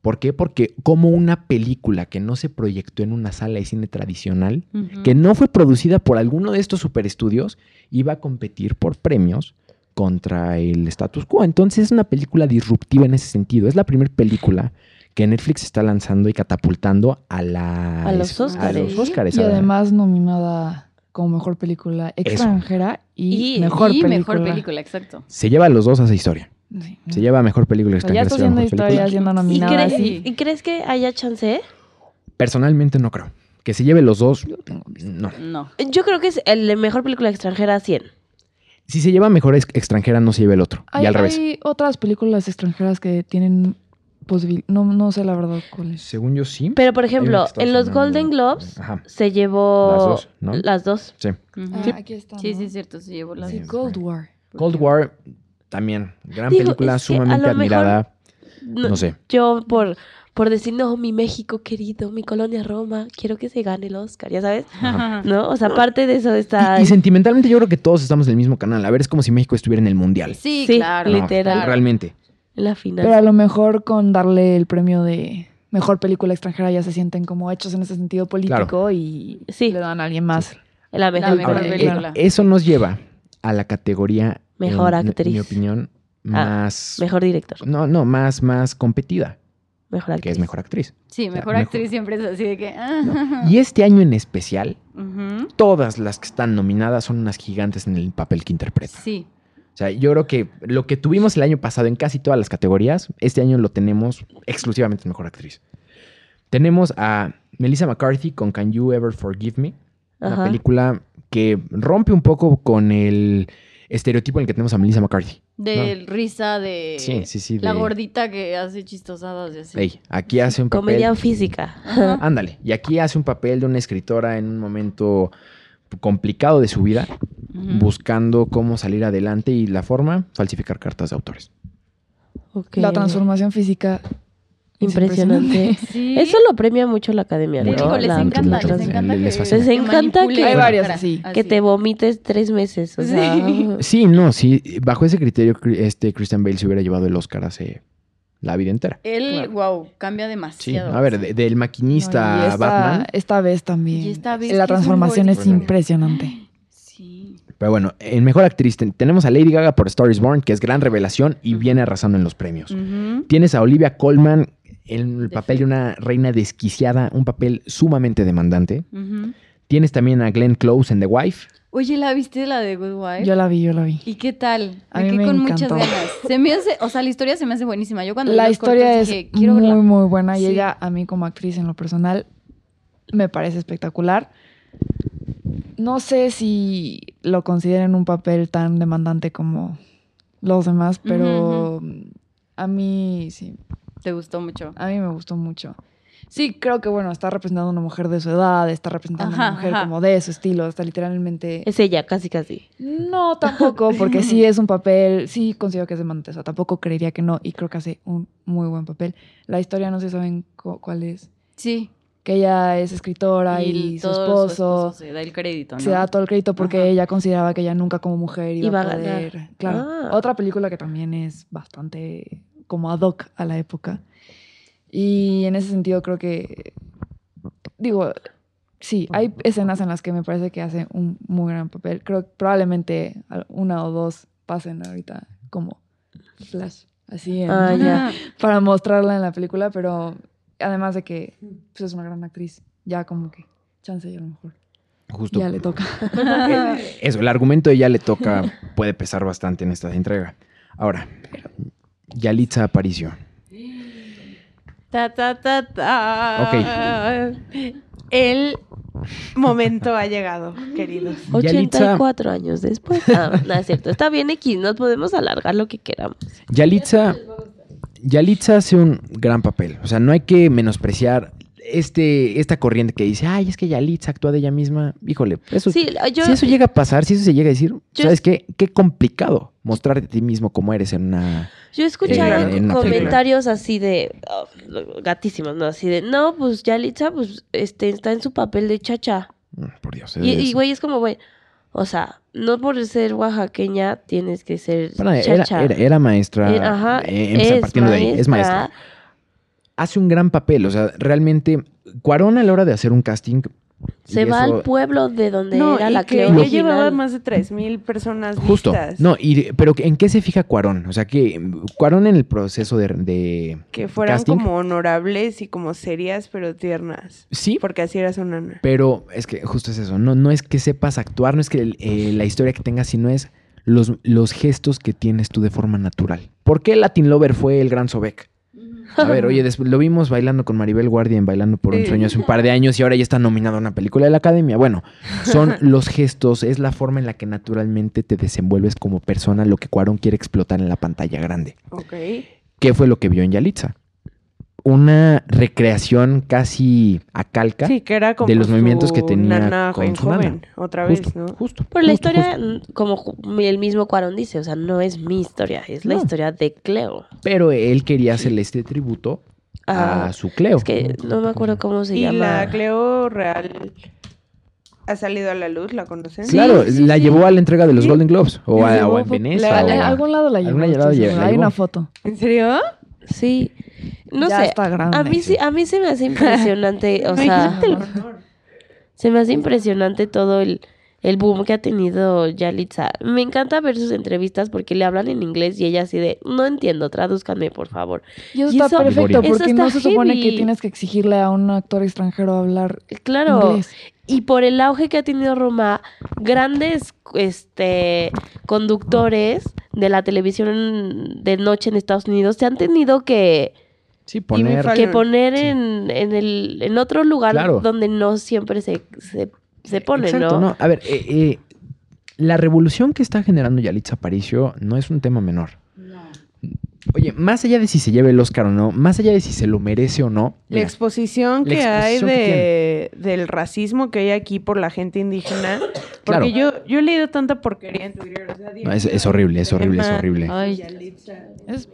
¿Por qué? Porque como una película que no se proyectó en una sala de cine tradicional, que no fue producida por alguno de estos superestudios, iba a competir por premios contra el status quo. Entonces es una película disruptiva en ese sentido. Es la primera película que Netflix está lanzando y catapultando a la A los Óscares. Y además nominada como mejor película extranjera y, Y- mejor y película. mejor película, exacto. Se lleva a los dos a esa historia. Sí. Se lleva a mejor película sea, ya extranjera. está se lleva a haciendo mejor historia, película. siendo ¿Y, nominada. crees- sí. ¿Y crees que haya chance? Personalmente no creo. Que se lleve los dos, Yo tengo mis- no. No. Yo creo que es el de mejor película extranjera 100. Si se lleva mejor ex- extranjera, no se lleva el otro. Hay, y al revés. hay otras películas extranjeras que tienen posibilidad. No, no sé la verdad cuáles. Según yo sí. Pero, por ejemplo, en los. Golden Globes Ajá. se llevó Las dos, ¿no? las dos. Sí. Ah, aquí está. Sí, ¿no? sí, es cierto, se llevó la Sí, Sí. Cold War. Cold War también. Gran Digo, película, es que a sumamente admirada. No sé. Yo por, por decir, no, mi México querido, mi colonia Roma, quiero que se gane el Oscar, ya sabes. Ajá. ¿No? O sea, aparte de eso está... Y, y sentimentalmente yo creo que todos estamos en el mismo canal. A ver, es como si México estuviera en el Mundial. Sí, Sí, claro. No, literal. Realmente. en la final. Pero a lo mejor con darle el premio de mejor película extranjera ya se sienten como hechos en ese sentido político y Sí. le dan a alguien más. En la mejor, mejor Ahora, eh, película. eso nos lleva a la categoría, Mejor en, actriz. En mi opinión, más... mejor director, No, no, más, más competida, mejor que actriz. es mejor actriz. Sí, mejor actriz siempre es así de que. ah. ¿no? Y este año en especial, todas las que están nominadas son unas gigantes en el papel que interpretan. Sí. O sea, yo creo que lo que tuvimos el año pasado en casi todas las categorías, este año lo tenemos exclusivamente en Mejor Actriz. Tenemos a Melissa McCarthy con Can You Ever Forgive Me? Una película que rompe un poco con el estereotipo en el que tenemos a Melissa McCarthy. De risa, de. Sí, sí, sí. La de- gordita que hace chistosadas y así. Ey, aquí hace un papel... Comedia física. Ajá. Ándale, y aquí hace un papel de una escritora en un momento complicado de su vida, buscando cómo salir adelante y la forma, falsificar cartas de autores. Ok. La transformación física. Es Impresionante. Sí. Eso lo premia mucho la academia, ¿no? digo, les La- encanta, la les encanta les que, fascina. Les encanta manipule que- la Hay varias cara, así. Que te vomites tres meses. O sea, Sí. Sí, no, sí, bajo ese criterio, cri- este Christian Bale se hubiera llevado el Oscar hace la vida entera. Él, Claro. wow, cambia Sí, demasiado. a ver, de- del No, maquinista esta, Batman. esta vez también. Y esta vez la es transformación es impresionante. Sí. Pero bueno, en Mejor Actriz ten- tenemos a Lady Gaga por Star is Born, que es gran revelación y viene arrasando en los premios. Tienes a Olivia Colman en el De papel de una reina desquiciada, un papel sumamente demandante. Tienes también a Glenn Close en The Wife. Oye, ¿la viste la de Good Wife? Yo la vi, yo la vi. ¿Y qué tal? A Me mí quedé me con muchas encantó. ganas. Se me hace, o sea, la historia se me hace buenísima. Yo cuando La historia cortos es dije, quiero muy, verla. muy buena y Sí. ella, a mí como actriz en lo personal, me parece espectacular. No sé si lo consideren un papel tan demandante como los demás, pero a mí sí, Te gustó mucho. a mí me gustó mucho. Sí, creo que bueno, está representando a una mujer de su edad, está representando a una mujer ajá. como de su estilo, está literalmente... es ella, casi, casi. No, tampoco, porque sí es un papel, sí considero que es demandante, o sea, tampoco creería que no, y creo que hace un muy buen papel. La historia no sé saben cu- cuál es, Sí. que ella es escritora y, su, esposo, se da el crédito, ¿no? se da todo el crédito porque Ajá. ella consideraba que ella nunca como mujer iba, Iba a a poder. ganar. Claro. Ah. Otra película que también es bastante como ad hoc a la época. Y en ese sentido creo que, digo, Sí, hay escenas en las que me parece que hace un muy gran papel. Creo que probablemente una o dos pasen ahorita como flash, así en- Ah, ya. para mostrarla en la película, pero además de que pues, es una gran actriz, ya como que chance y a lo mejor Justo. ya le toca. Eso, el argumento de ya le toca puede pesar bastante en esta entrega. Ahora, Yalitza Aparicio. Ta, ta, ta, ta. El momento ha llegado, queridos. Yalitza, 84 años después. Ah, no es cierto. Está bien, X. Nos podemos alargar lo que queramos. Yalitza, Yalitza hace un gran papel. O sea, no hay que menospreciar este, esta corriente que dice, ay, es que Yalitza actúa de ella misma. Híjole, eso, Sí, yo. si eso llega a pasar, si eso se llega a decir, Yo- ¿sabes qué? Qué complicado mostrarte a ti mismo como eres en una... Yo he escuchado comentarios así de oh, gatísimos, ¿no? Así de, no, pues Yalitza, pues este, está en su papel de chacha. Mm, Por Dios. Y, es- y, güey, es como, güey, o sea, no por ser oaxaqueña tienes que ser Bueno, era, chacha. era- era maestra. Eh, ajá, eh, empieza es partiendo de ahí, es maestra. Hace un gran papel. O sea, realmente, Cuarón a la hora de hacer un casting. Se va eso- al pueblo de donde No, era y la que Cleo ya original. llevaba más de 3.000 personas Justo. vistas. No, y, pero ¿en qué se fija Cuarón? O sea, que Cuarón en el proceso de. de- Que fueran casting, como honorables y como serias, pero tiernas. Sí, Porque así era su nana. pero es que justo es eso. No, no es que sepas actuar, no es que eh, la historia que tengas, sino es los, los gestos que tienes tú de forma natural. ¿Por qué Latin Lover fue el gran Sobek? A ver, oye, lo vimos bailando con Maribel Guardia en Bailando por un Sí. sueño hace un par de años y ahora ya está nominado a una película de la Academia. Bueno, son los gestos, es la forma en la que naturalmente te desenvuelves como persona, lo que Cuarón quiere explotar en la pantalla grande. Ok. ¿Qué fue lo que vio en Yalitza? Una recreación casi a calca. Sí, que era como de los movimientos que tenía nana con su nana. joven, otra Justo, vez, ¿no? Justo. Por la justo, historia, justo. como el mismo Cuarón dice, o sea, no es mi historia, es la No. historia de Cleo. Pero él quería hacerle este tributo a su Cleo. es que no me acuerdo cómo se Y llama. la Cleo real ha salido a la luz, ¿la conocen? Claro, Sí, la sí. llevó a la entrega de los Sí. Golden Globes. O, a, llevó o en Venecia. la- o a a- algún lado la llevó. lado Hay una foto. ¿En serio? Sí. No Ya sé. está grande. A mí sí, a mí se me hace impresionante, o sea, se me hace impresionante todo el, el boom que ha tenido Yalitza. Me encanta ver sus entrevistas porque le hablan en inglés y ella así de, no entiendo, tradúzcanme por favor. Y eso Y está eso- perfecto, porque está no se supone que tienes que exigirle a un actor extranjero hablar Claro. inglés. Y por el auge que ha tenido Roma, grandes este conductores de la televisión de noche en Estados Unidos se han tenido que, Sí, poner. Que poner en, en el en otro lugar Claro. donde no siempre se, se, se pone, Exacto, ¿no? A ver, eh, eh, la revolución que está generando Yalitza Aparicio no es un tema menor. Oye, más allá de si se lleve el Oscar o no, más allá de si se lo merece o no, La mira, exposición La que hay que de, del racismo que hay aquí por la gente indígena. Claro. Porque yo, yo he leído tanta porquería en Twitter. o sea, no, es, es horrible, es horrible, es horrible. Ay, Yalitza. es-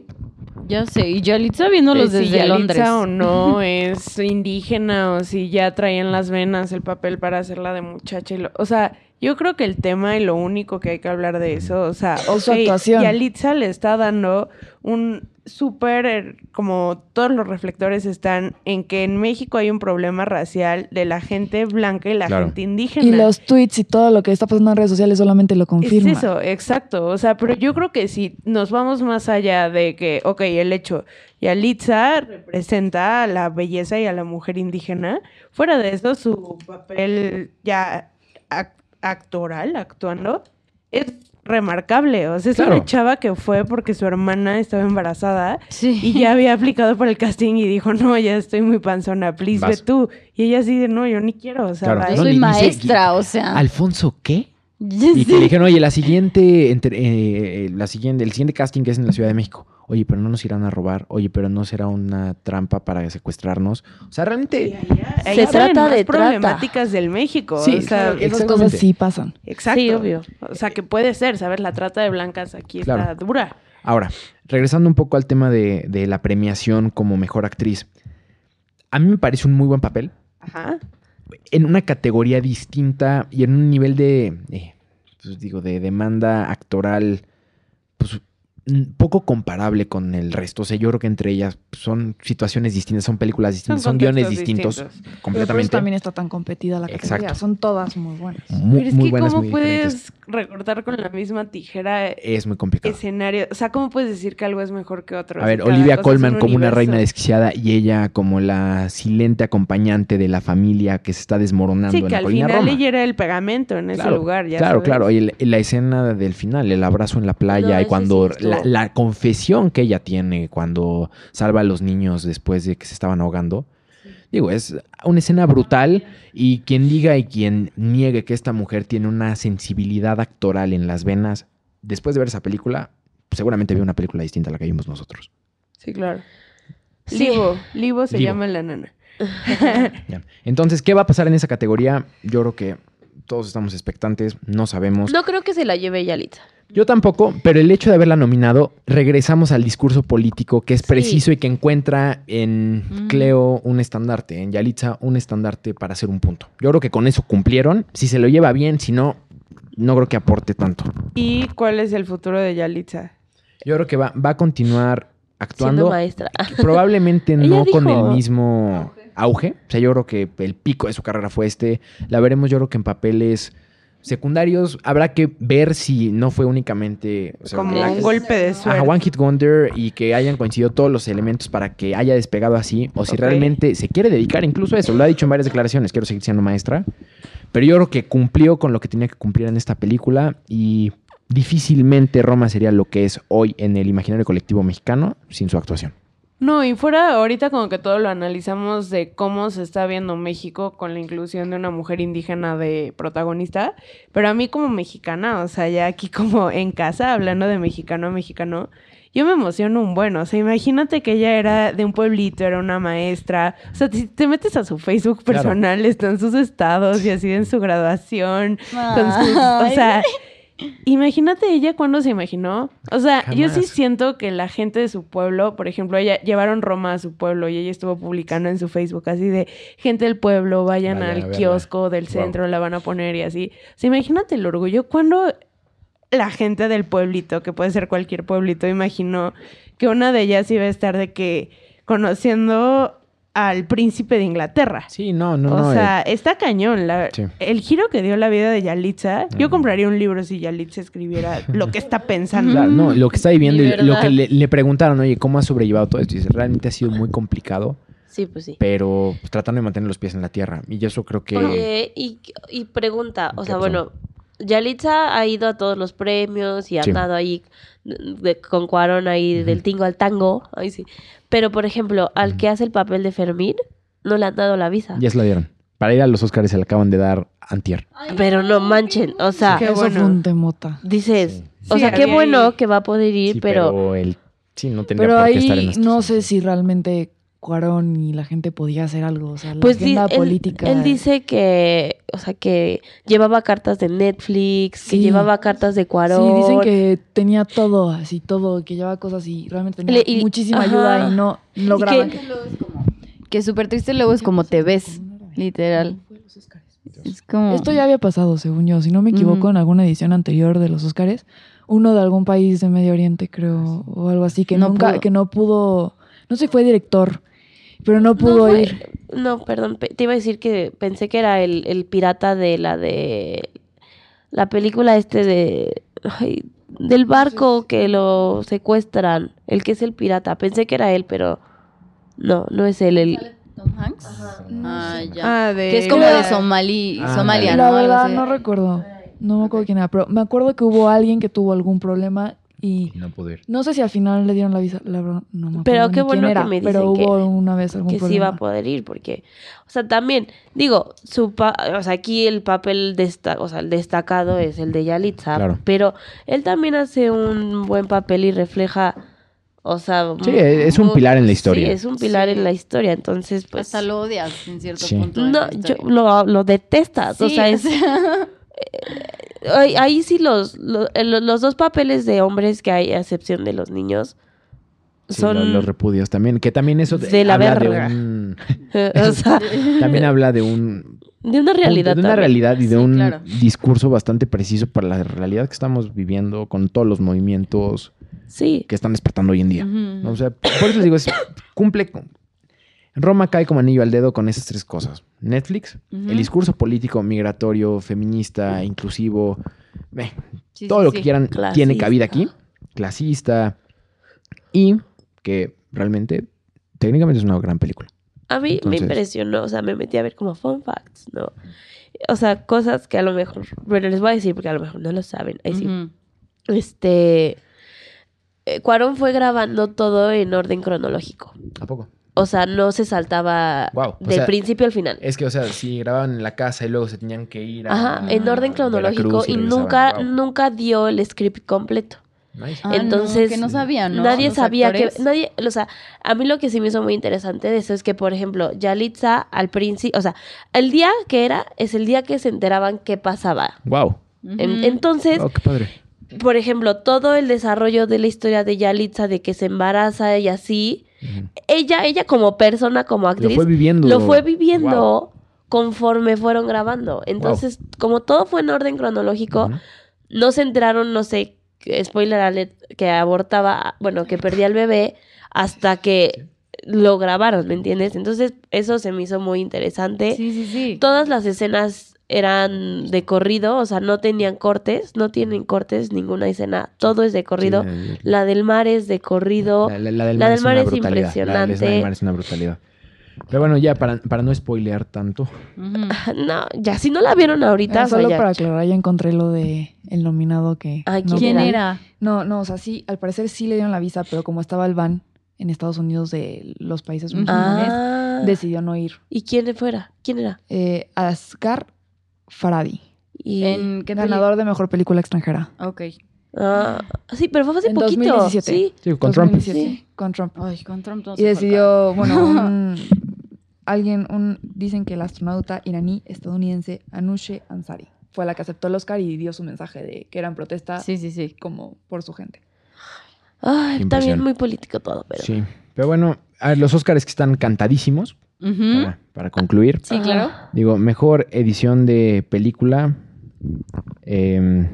ya sé. Y Yalitza viéndolos Eh, si desde Yalitza Londres. o no es indígena o si ya traían las venas el papel para hacerla de muchacha. y lo- o sea, yo creo que el tema y lo único que hay que hablar de eso, o sea, su ok, actuación. Yalitza le está dando un súper, eh, como todos los reflectores están en que en México hay un problema racial de la gente blanca y la Claro. gente indígena. Y los tweets y todo lo que está pasando en redes sociales solamente lo confirma. Es eso, exacto. O sea, pero yo creo que si nos vamos más allá de que, ok, el hecho, Yalitza representa a la belleza y a la mujer indígena, fuera de eso, su papel ya ac- actoral, actuando, es remarcable. O sea, es Claro. una chava que fue porque su hermana estaba embarazada Sí. y ya había aplicado por el casting y dijo, no, ya estoy muy panzona, please, Vas. ve tú. Y ella así de, no, yo ni quiero, o sea, Claro. bye". Yo No, soy ni- ni sé- maestra, o sea. ¿Alfonso qué? Y le dijeron, oye, la siguiente, entre- eh, la siguiente, el siguiente casting que es en la Ciudad de México. Oye, pero no nos irán a robar. Oye, pero no será una trampa para secuestrarnos. O sea, realmente. Se trata de trata. problemáticas del México. Sí, o sea, claro, Esas cosas sí pasan. Exacto. Sí, obvio. O sea, que puede ser, ¿sabes? La trata de blancas aquí está Claro. dura. Ahora, regresando un poco al tema de, de la premiación como mejor actriz. A mí me parece un muy buen papel. Ajá. En una categoría distinta y en un nivel de. eh, pues digo, de demanda actoral. Pues poco comparable con el resto. O sea, yo creo que entre ellas son situaciones distintas, son películas distintas, son, guiones distintos, distintos. Pero completamente. eso también está tan competida la categoría. Exacto. Son todas muy buenas. Muy, Pero es muy que buenas, ¿cómo muy puedes recortar con la misma tijera Es muy complicado. escenario? O sea, ¿cómo puedes decir que algo es mejor que otro? A ver, Olivia Colman un como una reina desquiciada y ella como la silente acompañante de la familia que se está desmoronando Sí, en que la al colina final Roma. ella era el pegamento en ese lugar, ya claro, sabes. claro. Y el- la escena del final, el abrazo en la playa No, y cuando sí la, la confesión que ella tiene cuando salva a los niños después de que se estaban ahogando. Digo, es una escena brutal y quien diga y quien niegue que esta mujer tiene una sensibilidad actoral en las venas, después de ver esa película, seguramente vio una película distinta a la que vimos nosotros. Sí, claro. Sí. Livo, Livo se Livo. llama la nana. Entonces, ¿qué va a pasar en esa categoría? Yo creo que todos estamos expectantes, no sabemos. No creo que se la lleve Yalitza. Yo tampoco, pero el hecho de haberla nominado, regresamos al discurso político que es Sí. preciso y que encuentra en Mm. Cleo un estandarte, en Yalitza un estandarte para hacer un punto. Yo creo que con eso cumplieron. Si se lo lleva bien, si no, no creo que aporte tanto. ¿Y cuál es el futuro de Yalitza? Yo creo que va, va a continuar Siendo actuando. maestra. Probablemente no con el mismo auge. O sea, yo creo que el pico de su carrera fue este. La veremos, yo creo que en papeles secundarios. Habrá que ver si no fue únicamente. o sea, Como un golpe de suerte. Ajá, One Hit Wonder y que hayan coincidido todos los elementos para que haya despegado así, o si realmente se quiere dedicar incluso a eso. Lo ha dicho en varias declaraciones, quiero seguir siendo maestra. Pero yo creo que cumplió con lo que tenía que cumplir en esta película y difícilmente Roma sería lo que es hoy en el imaginario colectivo mexicano sin su actuación. No, y fuera ahorita como que todo lo analizamos de cómo se está viendo México con la inclusión de una mujer indígena de protagonista, pero a mí como mexicana, o sea, ya aquí como en casa, hablando de mexicano a mexicano, yo me emociono un buen, o sea, imagínate que ella era de un pueblito, era una maestra, o sea, si te metes a su Facebook Claro. personal, están sus estados y así en su graduación, con sus- Ay. o sea, imagínate ella cuando se imaginó, o sea, yo sí siento que la gente de su pueblo, por ejemplo, ella llevaron Roma a su pueblo y ella estuvo publicando en su Facebook así de gente del pueblo, vayan al kiosco del Wow. centro, la van a poner y así. O sea, imagínate el orgullo cuando la gente del pueblito, que puede ser cualquier pueblito, imaginó que una de ellas iba a estar de que conociendo al príncipe de Inglaterra. Sí, no, no, o no. sea, eh, está cañón. la- Sí. El giro que dio la vida de Yalitza. Yo Mm. compraría un libro si Yalitza escribiera lo que está pensando. claro, no, lo que está viviendo y lo que le, le preguntaron, oye, ¿cómo has sobrellevado todo esto? Y dice, realmente ha sido muy complicado, Sí, pues sí. pero pues, tratando de mantener los pies en la tierra. Y yo eso creo que... Oye, y, y pregunta, o ¿Qué sea, pasó? bueno, Yalitza ha ido a todos los premios y ha Sí. andado ahí de- de- con Cuarón ahí del tingo al tango, ahí sí. Pero, por ejemplo, al que hace el papel de Fermín, no le han dado la visa. Ya se la dieron. Para ir a los Oscars se la acaban de dar antier. Pero no manchen, o sea, Qué Eso bueno. fue un temota. dices, Sí. o Sí, sea, qué bueno ahí- que va a poder ir, Sí, pero... el... Sí, no tendría Pero por qué estar en no sé si realmente Cuarón y la gente podía hacer algo. O sea, la Pues agenda él, política. él dice que, o sea, que llevaba cartas de Netflix, que llevaba cartas de Cuarón. Sí, dicen que tenía todo, así todo, que llevaba cosas y realmente tenía Le- y- muchísima ajá. ayuda y no lograban. que- Que súper triste luego es como te ves, literal. Es como... Esto ya había pasado, según yo, si no me equivoco, en alguna edición anterior de los Óscares, uno de algún país de Medio Oriente, creo, o algo así, que No nunca, pudo. que no pudo, no sé, fue director, pero no pudo fue- ir. No, perdón, pe- te iba a decir que pensé que era el, el pirata de la de la película este de ay, del barco que lo secuestran, el que es el pirata. Pensé que era él, pero no, no es él el Tom Hanks. Ah, ya. Ah, de... Que es como de Somali, Ah, Somalia. ¿no? La Algo verdad, no recuerdo, no me acuerdo quién era, pero me acuerdo que hubo alguien que tuvo algún problema y No pude ir. no sé si al final le dieron la visa, la verdad, no me acuerdo Pero qué bueno que me pero dicen que- hubo una vez algún que sí problema. va a poder ir porque o sea, también digo, su pa- o sea, aquí el papel desta o sea, el destacado es el de Yalitza, Claro. pero él también hace un buen papel y refleja o sea, Sí, es un pilar en la sí, historia. es un pilar Sí. en la historia, entonces pues Hasta lo odias en cierto Sí. punto. de no, la yo lo, lo detestas, o Sí, sea, es ahí, ahí sí los, lo- eh, lo- los dos papeles de hombres que hay a excepción de los niños Sí, son lo- los repudios también. Que también eso De la habla verga. de un... o sea, También habla de un... de una realidad De una también. realidad y de Sí, un claro. discurso bastante preciso para la realidad que estamos viviendo con todos los movimientos Sí. que están despertando hoy en día. Ujú. ¿no? O sea, por eso les digo, es- cumple. con- Roma cae como anillo al dedo con esas tres cosas. Netflix, el discurso político, migratorio, feminista, inclusivo, eh, Sí, todo sí, lo sí. que quieran tiene cabida aquí. Clasista. Y que realmente, técnicamente es una gran película. A mí Entonces- me impresionó, o sea, me metí a ver como fun facts, ¿no? O sea, cosas que a lo mejor, bueno, les voy a decir porque a lo mejor no lo saben. Ahí sí. Este, eh, Cuarón fue grabando todo en orden cronológico. ¿A poco? O sea, no se saltaba o del sea, principio al final. Es que, o sea, si grababan en la casa y luego se tenían que ir a. Ajá, en orden cronológico y nunca, nunca dio el script completo. Nice. Ah, no, Entonces, que no sabían, ¿no? Nadie Los sabía actores. que, nadie, o sea, a mí lo que sí me hizo muy interesante de eso es que, por ejemplo, Yalitza al principio, o sea, el día que era es el día que se enteraban qué pasaba. Wow. En- entonces, Wow, qué padre. por ejemplo, todo el desarrollo de la historia de Yalitza, de que se embaraza y así, Ella, ella como persona, como Lo actriz, fue viviendo. lo fue viviendo Wow. conforme fueron grabando. Entonces, como todo fue en orden cronológico, no se enteraron, no sé, que- spoiler alert, que abortaba, bueno, que perdía el bebé hasta que lo grabaron, ¿me entiendes? Entonces, eso se me hizo muy interesante. Sí, sí, sí. Todas las escenas eran de corrido, o sea, no tenían cortes, no tienen cortes ninguna escena, todo es de corrido. Sí, la- La del mar es de corrido. La, la- la del La mar del es mar. La- La, impresionante. escena del mar es una brutalidad. Pero bueno, ya para, para no spoilear tanto. No, ya si no la vieron ahorita, Ah, o sea, solo ya- para aclarar, ya encontré lo de el nominado que... Ay, no ¿Quién era? No, no, o sea, sí, al parecer sí le dieron la visa, pero como estaba el ban en Estados Unidos de los países musulmanes, Ah, decidió no ir. ¿Y quién fuera? ¿Quién era? Eh, Asghar Faradi, Y... ¿En qué ganador de mejor película extranjera. Ok. Ah, sí, pero fue hace En poquito. 2017. Sí. Sí, con Trump. 2017, Sí. Con Trump. Ay, con Trump Y decidió, bueno, un, alguien, un, dicen que el astronauta iraní estadounidense Anousheh Ansari fue la que aceptó el Oscar y dio su mensaje de que era en protesta carajo. Sí, sí, sí. como por su gente. Ay, también muy político todo, pero... Sí. Pero bueno, a ver, los Oscars que están cantadísimos. Para, para concluir. Sí, claro. Digo, mejor edición de película. eh,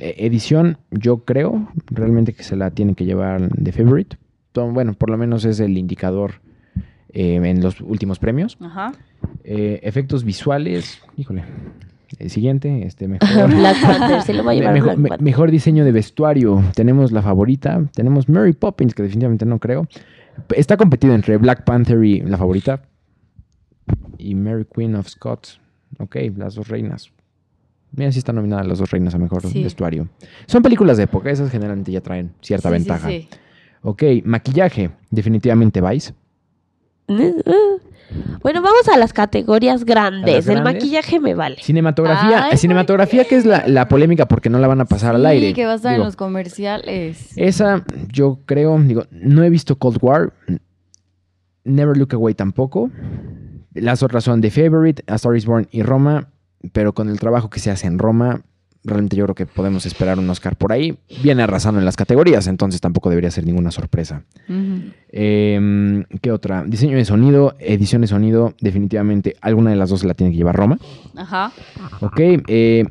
eh, edición, yo creo realmente que se la tiene que llevar The Favorite. Bueno, por lo menos es el indicador eh, en los últimos premios. Ajá. Eh, efectos visuales, híjole. El siguiente, este mejor. Black Panther, se lo va a llevar mejor, Black diseño de vestuario. Tenemos la favorita. Tenemos Mary Poppins, que definitivamente no creo. Está competido entre Black Panther y la favorita. Y Mary Queen of Scots. Ok, las dos reinas. Mira, sí están nominadas las dos reinas a mejor Sí. vestuario. Son películas de época, esas generalmente ya traen cierta Sí, sí, ventaja. sí. Ok, maquillaje, definitivamente Vice. Bueno, vamos a las categorías grandes. El grandes? maquillaje me vale. Cinematografía, Ay, cinematografía que es la, la polémica porque no la van a pasar al Sí, aire. que va a estar en los comerciales. Esa, yo creo, digo, no he visto Cold War. Never Look Away tampoco. Las otras son The Favorite, A Star is Born y Roma. Pero con el trabajo que se hace en Roma, realmente yo creo que podemos esperar un Oscar por ahí. Viene arrasando en las categorías, entonces tampoco debería ser ninguna sorpresa. Eh, ¿Qué otra? Diseño de sonido, edición de sonido, definitivamente alguna de las dos se la tiene que llevar Roma. Ajá. Ok, eh,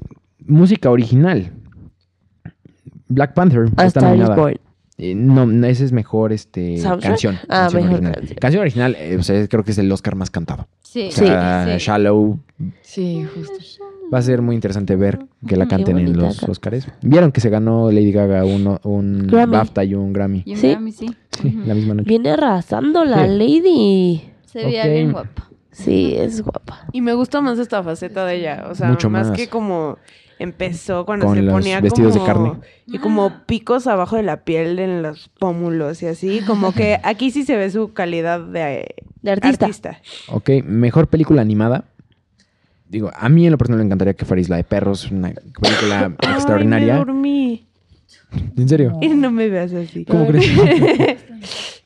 música original. Black Panther. A está Star is nominada. Born. Eh, no, no, ese es mejor este, ¿Soundtrack? canción. Ah, canción mejor original. canción. Canción original, eh, o sea, creo que es el Oscar más cantado. Sí, O sea, sí. Shallow. Sí, justo. Va a ser muy interesante ver que la canten en los canción. Oscars. Vieron que se ganó Lady Gaga uno- un Grammy. BAFTA y un Grammy. Y en Sí. Grammy, sí. La misma noche. Viene arrasando la Sí. lady. Se veía bien guapa. Sí, es guapa. Y me gusta más esta faceta de ella. O sea, Mucho más, más. que como empezó cuando Con se los ponía vestidos de como- carne. Y como picos abajo de la piel en los pómulos y así. Como que aquí sí se ve su calidad de, De artista. artista. Ok, mejor película animada. Digo, a mí en lo personal me encantaría que fuera Isla de Perros, una película Ay, me extraordinaria. dormí. ¿En serio? Y no me veas así. ¿Cómo crees?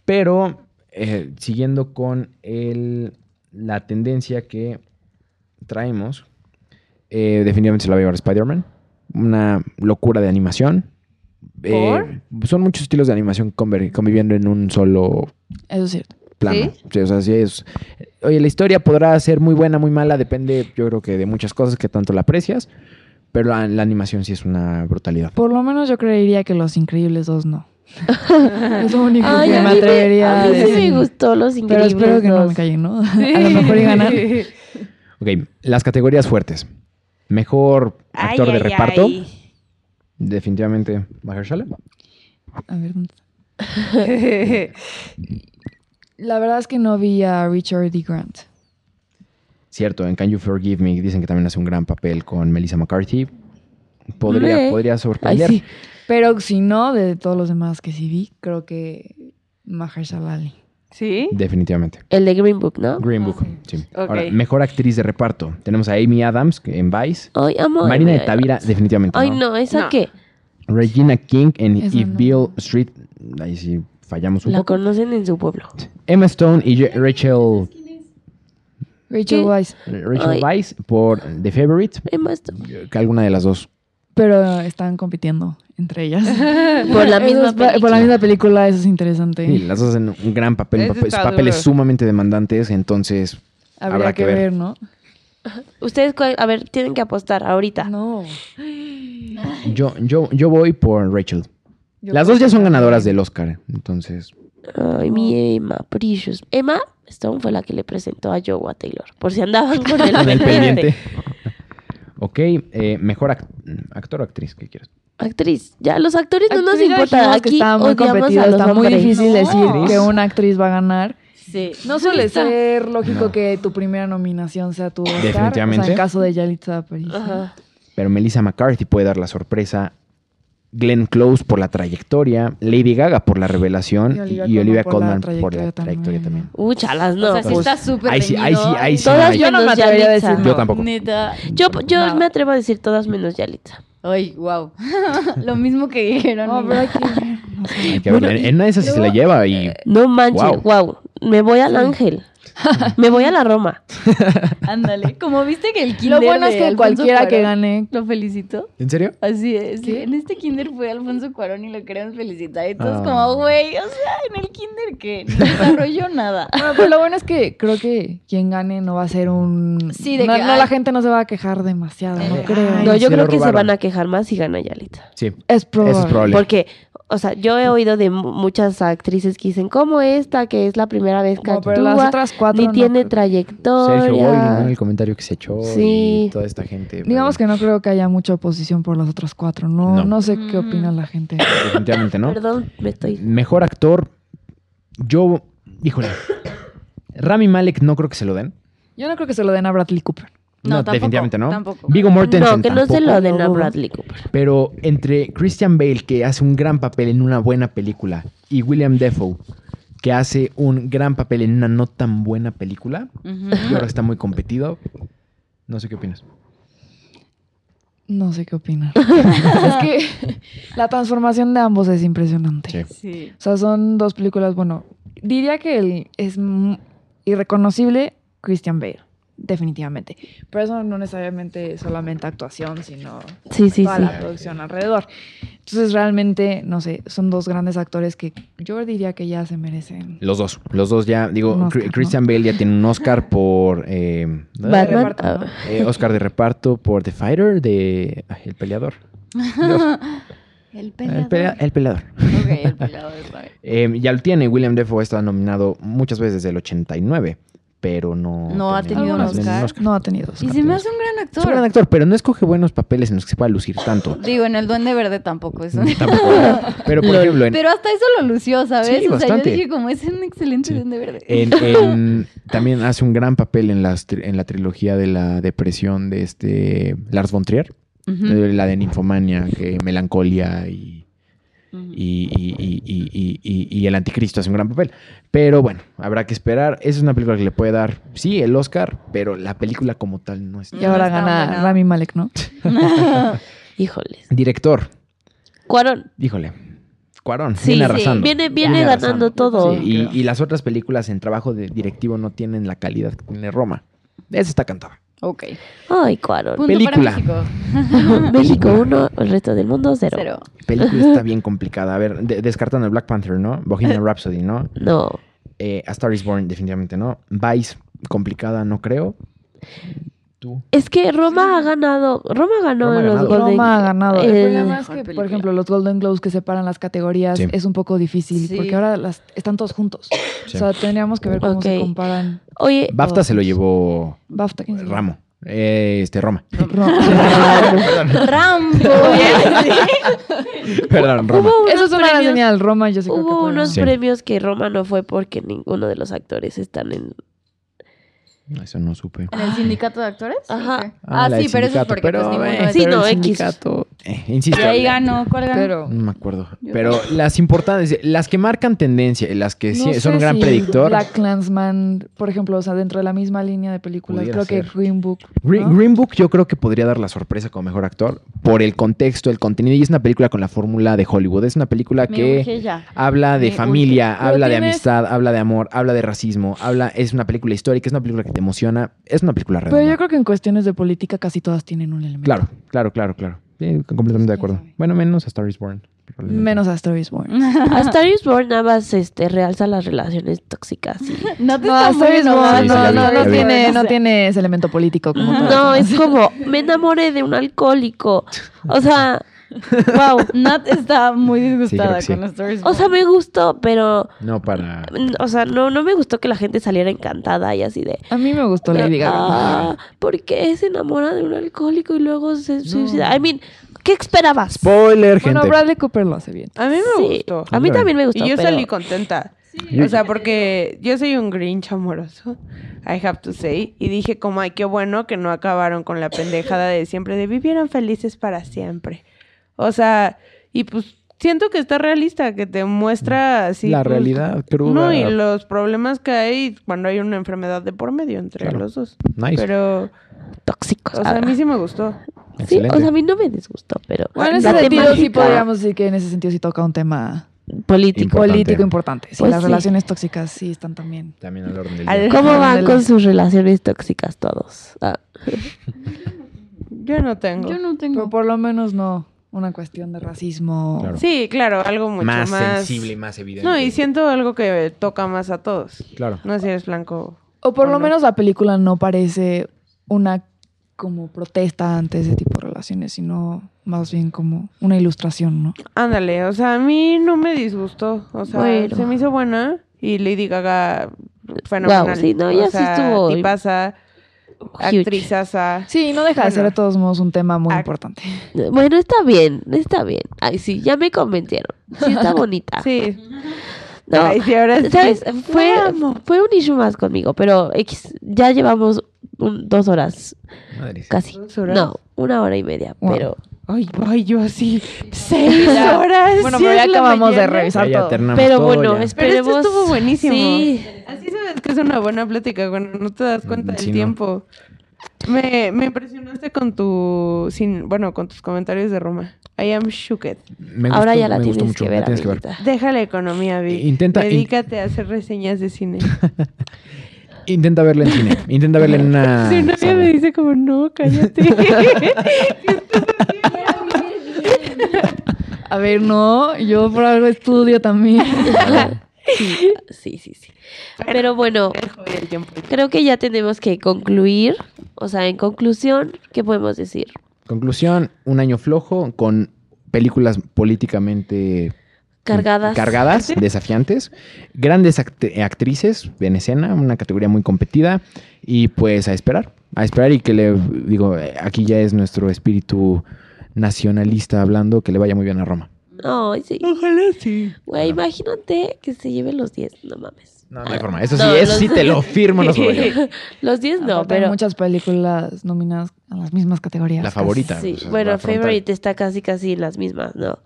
Pero eh, siguiendo con el, la tendencia que traemos, eh, definitivamente se la va a llevar Spider-Man. Una locura de animación. Eh, son muchos estilos de animación conviviendo en un solo Eso es cierto. plano. Sí, o sea, sí es. Oye, la historia podrá ser muy buena, muy mala, depende, yo creo que de muchas cosas que tanto la aprecias. Pero la, la animación sí es una brutalidad. Por lo menos yo creería que Los Increíbles 2 no. Es lo único Ay, que a me mí atrevería a a mí sí decir. me gustó Los Pero Increíbles espero que no me 2. callen, ¿no? A lo mejor y ganan. Ok, las categorías fuertes. Mejor actor Ay, de ay, reparto. ay. Definitivamente Mahershala. A ver, ¿dónde está? La verdad es que no vi a Richard D. Grant. Cierto, en Can You Forgive Me dicen que también hace un gran papel con Melissa McCarthy. Podría, podría Ay, sorprender. sí. Pero si no, de todos los demás que sí vi, creo que Mahershala Ali. ¿Sí? Definitivamente. El de Green Book, ¿no? Green Book. Sí. Ok. Ahora, mejor actriz de reparto. Tenemos a Amy Adams en Vice. Ay, amo. Marina de Tavira, definitivamente. Ay, no. no, ¿esa No. qué? Regina King en Esa If no. Bill Street. Ahí sí fallamos un La poco. conocen en su pueblo. Emma Stone y Rachel, Rachel. Weisz. Rachel. Weisz por The Favorite. Emma Stone. Que alguna de las dos. Pero están compitiendo entre ellas. Por la misma es pa- Por la película. misma película, eso es interesante. Sí, las dos hacen un gran papel, papeles duro. sumamente demandantes, entonces Habría habrá que, que ver. ver, ¿no? Ustedes, a ver, tienen que apostar ahorita. No. yo, yo, yo voy por Rachel. Yo Las dos ya son ganadoras del Oscar, entonces Ay, mi Emma, Precious. Emma Stone fue la que le presentó a Joe a Taylor. Por si andaban con el pendiente. Ok, eh, mejor ac- actor o actriz, ¿qué quieres? Actriz. Ya, los actores no nos importa. Aquí está muy competido, está muy difícil No. decir que una actriz va a ganar. Sí. No suele ser lógico No. que tu primera nominación sea tu Oscar. Definitivamente. O sea, en caso de Yalitza Aparicio. Pero Melissa McCarthy puede dar la sorpresa. Glenn Close por la trayectoria, Lady Gaga por la revelación y Y Olivia, Olivia Colman por por la trayectoria también. Uh, chalas, no. o sea, sí pues, está súper Ahí sí, ahí sí, reñido. ahí sí. Todas no, Yo no me atrevería a Yalitza. decir Yo no. tampoco. Neta. Yo, yo No. me atrevo a decir todas menos Yalitza. Ay, wow. Lo mismo que dijeron. No, y pero hay que ver, no sé. Hay que ver, en, una de esas sí se la lleva y No manches, Guau. wow. Me voy al Ángel. me voy a la Roma. Ándale. Como viste que el Lo kinder bueno es de que Alfonso cualquiera que gane. Lo felicito. ¿En serio? Así es. ¿Qué? En este kinder fue Alfonso Cuarón y lo queremos felicitar. Y todos Ah. como, güey, o sea, en el kinder que no desarrolló nada. Bueno, pero lo bueno es que creo que quien gane no va a ser un. Sí, de no, que, no, ay. la gente no se va a quejar demasiado, no creo. ay, No, yo creo lo que se van a quejar más si gana Yalitza. Sí, Es probable. eso es probable. Porque, o sea, yo he oído de mu- muchas actrices que dicen, como esta, que es la primera vez que No, pero las actúa, otras cuatro ni no tiene trayectoria. Sergio Boy, ¿no? El comentario que se echó Sí. y toda esta gente. Digamos que no creo que haya mucha oposición por las otras cuatro. No, No. no. sé qué Mm. opina la gente. Definitivamente, ¿no? Perdón, me estoy... Mejor actor, yo, híjole, Rami Malek no creo que se lo den. Yo no creo que se lo den a Bradley Cooper. No, tampoco, definitivamente no. tampoco. Vigo Mortensen No, que no se lo den a No. Bradley Cooper. Pero entre Christian Bale, que hace un gran papel en una buena película, y William Defoe, que hace un gran papel en una no tan buena película, creo que está muy competido. No sé qué opinas. No sé qué opinar. es que la transformación de ambos es impresionante. Sí. Sí. O sea, son dos películas, bueno, diría que el- es irreconocible Christian Bale, definitivamente. Pero eso no necesariamente solamente actuación, sino Sí, sí, toda sí. la producción alrededor. Entonces, realmente, no sé, son dos grandes actores que yo diría que ya se merecen. Los dos. Los dos ya, digo. Christian Bale ya tiene un Oscar por... eh, Batman. reparto, ah, ¿no? eh, Oscar de reparto por The Fighter, de... ay, el peleador. El El, peleador. pelea- el peleador. Ok, el peleador. vale. Eh, ya lo tiene. William Defoe ha estado nominado muchas veces desde el 89, pero no... No ha tenido un Oscar. No ha tenido Y Oscar. se me hace un gran Es un actor. gran actor, pero no escoge buenos papeles en los que se pueda lucir tanto. Digo, en el Duende Verde tampoco es un... Tampoco. Pero, por ejemplo, en, Pero hasta eso lo lució, ¿sabes? Sí, o sea, bastante. yo dije como es un excelente Sí. Duende Verde. en- en- también hace un gran papel en, las, tri- en la trilogía de la depresión de este Lars von Trier. Eh, La de Ninfomania, que Melancolia y. y, y- y- y- y- y- y El Anticristo hace un gran papel. Pero bueno, habrá que esperar. Esa es una película que le puede dar, sí, el Oscar, pero la película como tal no es. Y ahora gana buena. Rami Malek, ¿no? Híjoles. Director, Cuarón. híjole. Cuarón, Sí, viene sí, viene- viene Viene ganando arrasando. todo. Sí, y, y las otras películas en trabajo de directivo no tienen la calidad que tiene Roma. Esa está cantada. Ok. Ay, Cuarón. Punto Película. para México. México uno, el resto del mundo cero. Cero. Película está bien complicada. A ver, de- descartando el Black Panther, ¿no? Bohemian Rhapsody, ¿no? No. Eh, A Star is Born, definitivamente no. Vice, complicada, no creo. Tú. Es que Roma ha ganado. Roma ganó Roma en los ganado. Golden Roma ha ganado. El el- problema es que, por ejemplo, los Golden Globes que separan las categorías Sí. es un poco difícil Sí. porque ahora las, están todos juntos. Sí. O sea, tendríamos que ver cómo se comparan. Oye, BAFTA se lo llevó BAFTA, ¿quién? Ramo. Eh, este, Roma. Rambo. Perdón, Roma. Eso es una gran premios- señal. Roma, yo sé que Hubo unos premios que Roma no fue porque ninguno de los actores están en. Eso no supe. ¿En el sindicato de actores? Ajá. Ah, la sí, pero eso es porque pero, pues ninguno eh, Sí, pero no, el X. sindicato, eh, insisto. Y ahí ganó. ¿Cuál ganó? Pero No me acuerdo. Yo Pero las importantes, las que marcan tendencia, las que sí son un gran si predictor. Black Clansman, por ejemplo, o sea, dentro de la misma línea de películas, creo que. Green Book. Green, ¿no? Green Book yo creo que podría dar la sorpresa como mejor actor por el contexto, el contenido. Y es una película con la fórmula de Hollywood. Es una película Me que habla de Me familia, urge. Pero habla de tienes- amistad, habla de amor, habla de racismo, habla es una película histórica, es una película que te emociona, es una película redonda. Pero yo creo que en cuestiones de política casi todas tienen un elemento. Claro, claro, claro, claro. Sí, completamente de acuerdo. Bueno, menos a Star is Born. Menos a Star is Born. A Star is Born nada más este, realza las relaciones tóxicas. y- No No, estás Star is Born no, tiene, no tiene ese elemento político como No, es como me enamoré de un alcohólico. O sea, wow. Nat está muy disgustada sí. con los stories. O sea, me gustó, pero No para. o sea, no no me gustó que la gente saliera encantada y así de A mí me gustó Lady Gaga. Ah, ¿por qué se enamora de un alcohólico y luego se suicida? I mean, ¿qué esperabas? Spoiler, gente. Bueno, Bradley Cooper lo hace bien. A mí me Sí, gustó. A mí también me gustó. Y yo pero- salí contenta. O sea, porque yo soy un Grinch amoroso, I have to say. Y dije como, ay, qué bueno que no acabaron con la pendejada de siempre, de vivieron felices para siempre. O sea, y pues siento que está realista, que te muestra así. La pues, realidad cruda. No, y los problemas que hay cuando hay una enfermedad de por medio entre Claro. los dos. Nice. Pero, tóxicos. o sea, a mí sí me gustó. sí, o sea, a mí no me disgustó, pero Bueno, en ese sentido sí podríamos decir que en ese sentido sí toca un tema político. Importante. político importante. Sí, Pues las sí. relaciones tóxicas sí están también. También al orden del día. ¿Cómo van con sus relaciones tóxicas todos? Ah, Yo no tengo. Yo no Pero tengo. por lo menos no una cuestión de racismo. Claro. Sí, claro, algo mucho más, más, sensible y más evidente. No, y siento algo que toca más a todos. Claro. No sé si eres blanco. O por ¿O lo no? menos la película no parece una como protesta ante ese tipo de relaciones, sino más bien como una ilustración, ¿no? Ándale, o sea, a mí no me disgustó. O sea, Bueno. se me hizo buena. Y Lady Gaga, fenomenal. Wow, sí, no, O ella sí sea, estuvo Tipaza, huge. Actrizaza. Sí, no deja de ser de todos modos un tema muy Ac- importante. Bueno, está bien, está bien. Ay, sí, ya me convencieron. Sí, está bonita. Sí. No, Ay, sí, ahora sí. ¿Sabes? Fue, fue un issue más conmigo, pero X, ya llevamos un- dos horas Madre. casi. ¿Dos horas? No, una hora y media, Wow. pero... Ay, ay, yo así. Seis horas. Bueno, pero ya acabamos de revisar Ya, todo. Pero todo, bueno, ya. Pero esperemos... esto estuvo buenísimo. Sí. Así sabes que es una buena plática cuando no te das cuenta del no. tiempo. Me, me impresionaste con tu, sin, bueno, con tus comentarios de Roma. I am shooked. Me Ahora gustó- ya la tienes mucho, que la ver, tienes que ver. amiguita. Deja la economía, Vic. Intenta- in- Dedícate a hacer reseñas de cine. Intenta verla en cine. Intenta verla en una. si nadie sala. me dice como, no, cállate. A ver, no, yo por algo estudio también. Sí, sí, sí, sí. Pero bueno, creo que ya tenemos que concluir. O sea, en conclusión, ¿qué podemos decir? Conclusión: un año flojo con películas políticamente Cargadas. cargadas, desafiantes, grandes act- actrices en escena, una categoría muy competida y pues a esperar, a esperar y que le digo, aquí ya es nuestro espíritu nacionalista hablando, que le vaya muy bien a Roma. Ay, sí. Ojalá sí. Güey, imagínate que se lleve los 10, no mames. No, no hay forma, eso sí, No, eso los- sí te lo firmo, no. Los 10 no, Aparte, hay pero... muchas películas nominadas a las mismas categorías. La favorita. Sí, bueno. Favorite está casi casi en las mismas, ¿no?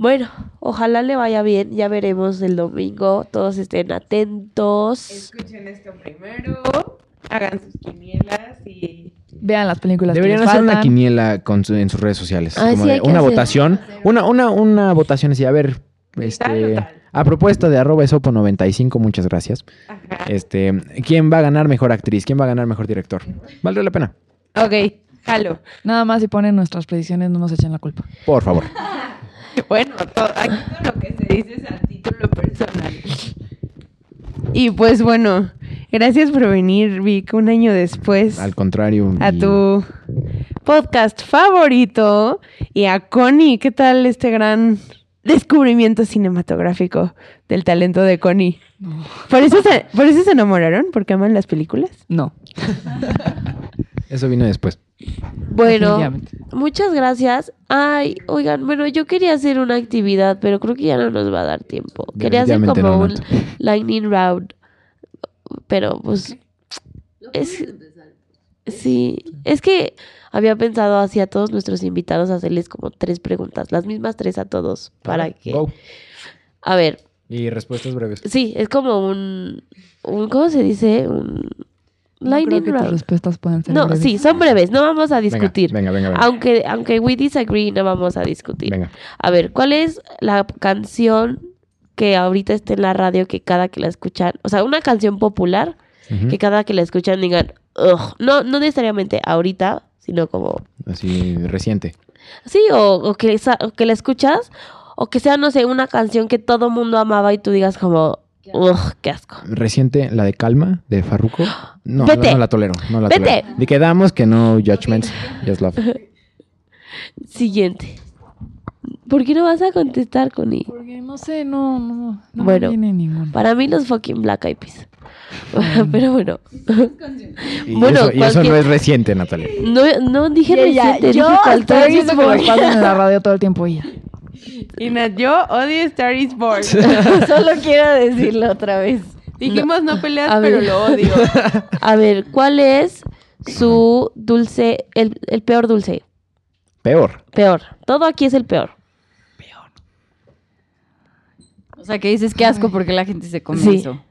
Bueno, ojalá le vaya bien, ya veremos el domingo, todos estén atentos. Escuchen esto primero. Hagan sus quinielas y... Vean las películas Deberían que les hacer una quiniela con su- en sus redes sociales. Ah, como sí, de una hacer. votación. Una, una, una votación así, a ver. Tal Este, tal. a propuesta de arroba esopo95, muchas gracias. Ajá. Este, ¿quién va a ganar mejor actriz? ¿Quién va a ganar mejor director? Valdría la pena. Ok, jalo. Nada más si ponen nuestras predicciones, no nos echen la culpa. Por favor. Bueno, to- aquí todo lo que se dice es a título personal. Y pues bueno, Gracias por venir, Vic, un año después Al contrario. a y- tu podcast favorito. Y a Connie, ¿qué tal este gran descubrimiento cinematográfico del talento de Connie? ¿Por eso, se, ¿Por eso se enamoraron? ¿Porque aman las películas? No. Eso vino después. Bueno, muchas gracias. Ay, oigan, bueno, yo quería hacer una actividad, pero creo que ya no nos va a dar tiempo. Quería hacer como no, un lightning round, pero pues es sí, es que había pensado hacia todos nuestros invitados hacerles como tres preguntas, las mismas tres a todos para que Go. a ver, Y respuestas breves. sí, es como un un ¿cómo se dice? Un No lightning creo que tus round. respuestas puedan ser No, breves. sí, son breves, no vamos a discutir. Venga, venga, venga. Aunque, aunque we disagree, no vamos a discutir. Venga. A ver, ¿cuál es la canción que ahorita está en la radio que cada que la escuchan, o sea, una canción popular que cada que la escuchan digan, "Ugh", no, no necesariamente ahorita, sino como, Así, reciente. sí, o, o que, o que la escuchas, o que sea, no sé, una canción que todo mundo amaba y tú digas como, ugh, qué asco. Reciente, la de Calma, de Farruko. No, Vete. no la tolero. No la Vete. tolero. Y quedamos que no judgments, just love. Siguiente. ¿Por qué no vas a contestar, Connie? Porque no sé, no, no, no Bueno. me viene ninguno. Para mí los fucking Black Eyed Peas. Pero bueno. Y, Bueno, eso, y eso no es reciente, Natalia. No, no dije ya, reciente, yo dije cualquier estoy Esto que me pasan en la radio todo el tiempo y ya. Y Nat, yo odio Star is Born. Solo quiero decirlo otra vez. Dijimos no, peleas, A pero ver. lo odio. A ver, ¿cuál es su dulce, el, el peor dulce? Peor. Peor. Todo aquí es el peor. O sea, que dices que asco porque la gente se come Sí. eso.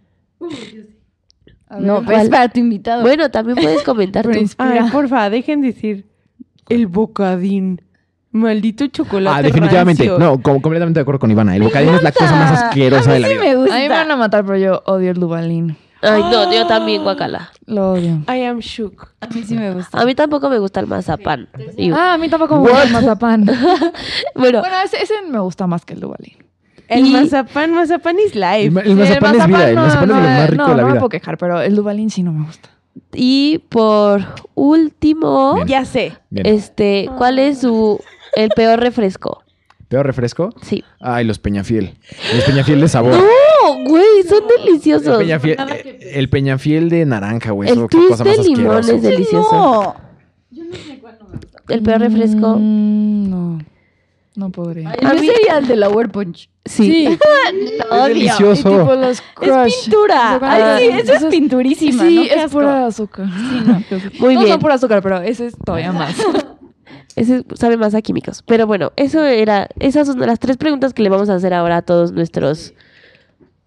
A No, ver, pero es para tu invitado. Bueno, también puedes comentar Pero tú. Ay, porfa, dejen decir el bocadín. Maldito chocolate Ah, definitivamente. rancio. No, com- completamente de acuerdo con Ivana. El bocadín es la cosa más asquerosa de la sí vida. me gusta. A mí me van a matar, pero yo odio el Dubalín. Ay, no, yo también, guacala. Lo odio. I am shook. A mí sí me gusta. A mí tampoco me gusta el mazapán. Iu. Ah, a mí tampoco me gusta el mazapán. Bueno, Bueno, ese, ese me gusta más que el Dubalín. El Y- mazapán, mazapán is El, life. ma- el mazapán es vida. El mazapán es lo más rico no, de la no me vida. puedo quejar, pero el Dubalín sí no me gusta. y por último, Bien. Ya sé. Bien. este, ¿cuál es su el peor refresco? ¿Peor refresco? Sí. Ay, los Peñafiel. Los Peñafiel de sabor. ¡Oh, güey! Son El deliciosos. Peñafiel, eh, el Peñafiel de naranja, güey. El twist cosa más de limón es delicioso. No. El peor refresco. Mm, no. No podría. ¿No sería el de la War Punch? Sí. Es delicioso. Y tipo los crush. Es pintura. Ay, sí, eso es pinturísima. Sí, ¿no? Es pura azúcar. Muy no bien. son pura azúcar, pero ese es todavía más. Ese sabe más a químicos. Pero bueno, eso era, esas son las tres preguntas que le vamos a hacer ahora a todos nuestros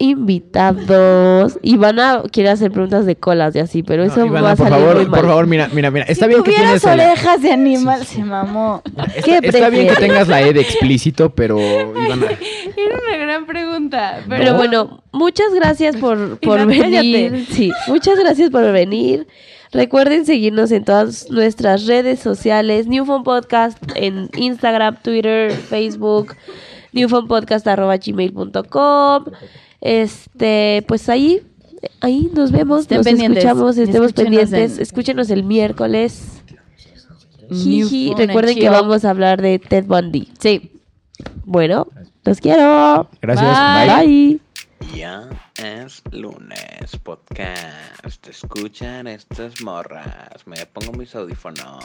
invitados. Ivana quiere hacer preguntas de colas y así, pero eso No, Ivana, va a por salir favor, muy mal. por favor, mira, mira, mira. Está Si bien que tienes la, orejas de animal, se mamó. ¿Qué está, está bien que tengas la E de explícito, pero Ivana, Era una gran pregunta. Pero, Pero bueno, muchas gracias por, por venir. cállate. Sí, muchas gracias por venir. Recuerden seguirnos en todas nuestras redes sociales, Newfound Podcast en Instagram, Twitter, Facebook, newfoundpodcast.gmail.com. Este, pues ahí, ahí nos vemos, Estén nos pendientes. escuchamos, estemos Escúchenos pendientes. en- Escúchenos el miércoles. Jiji, recuerden and que Chill. vamos a hablar de Ted Bundy. Sí. Bueno, los quiero. gracias. Bye. Bye. Ya es lunes, podcast. Escuchan estas morras. Me pongo mis audífonos.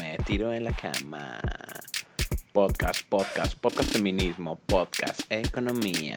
Me tiro en la cama. Podcast, podcast, podcast feminismo, podcast economía.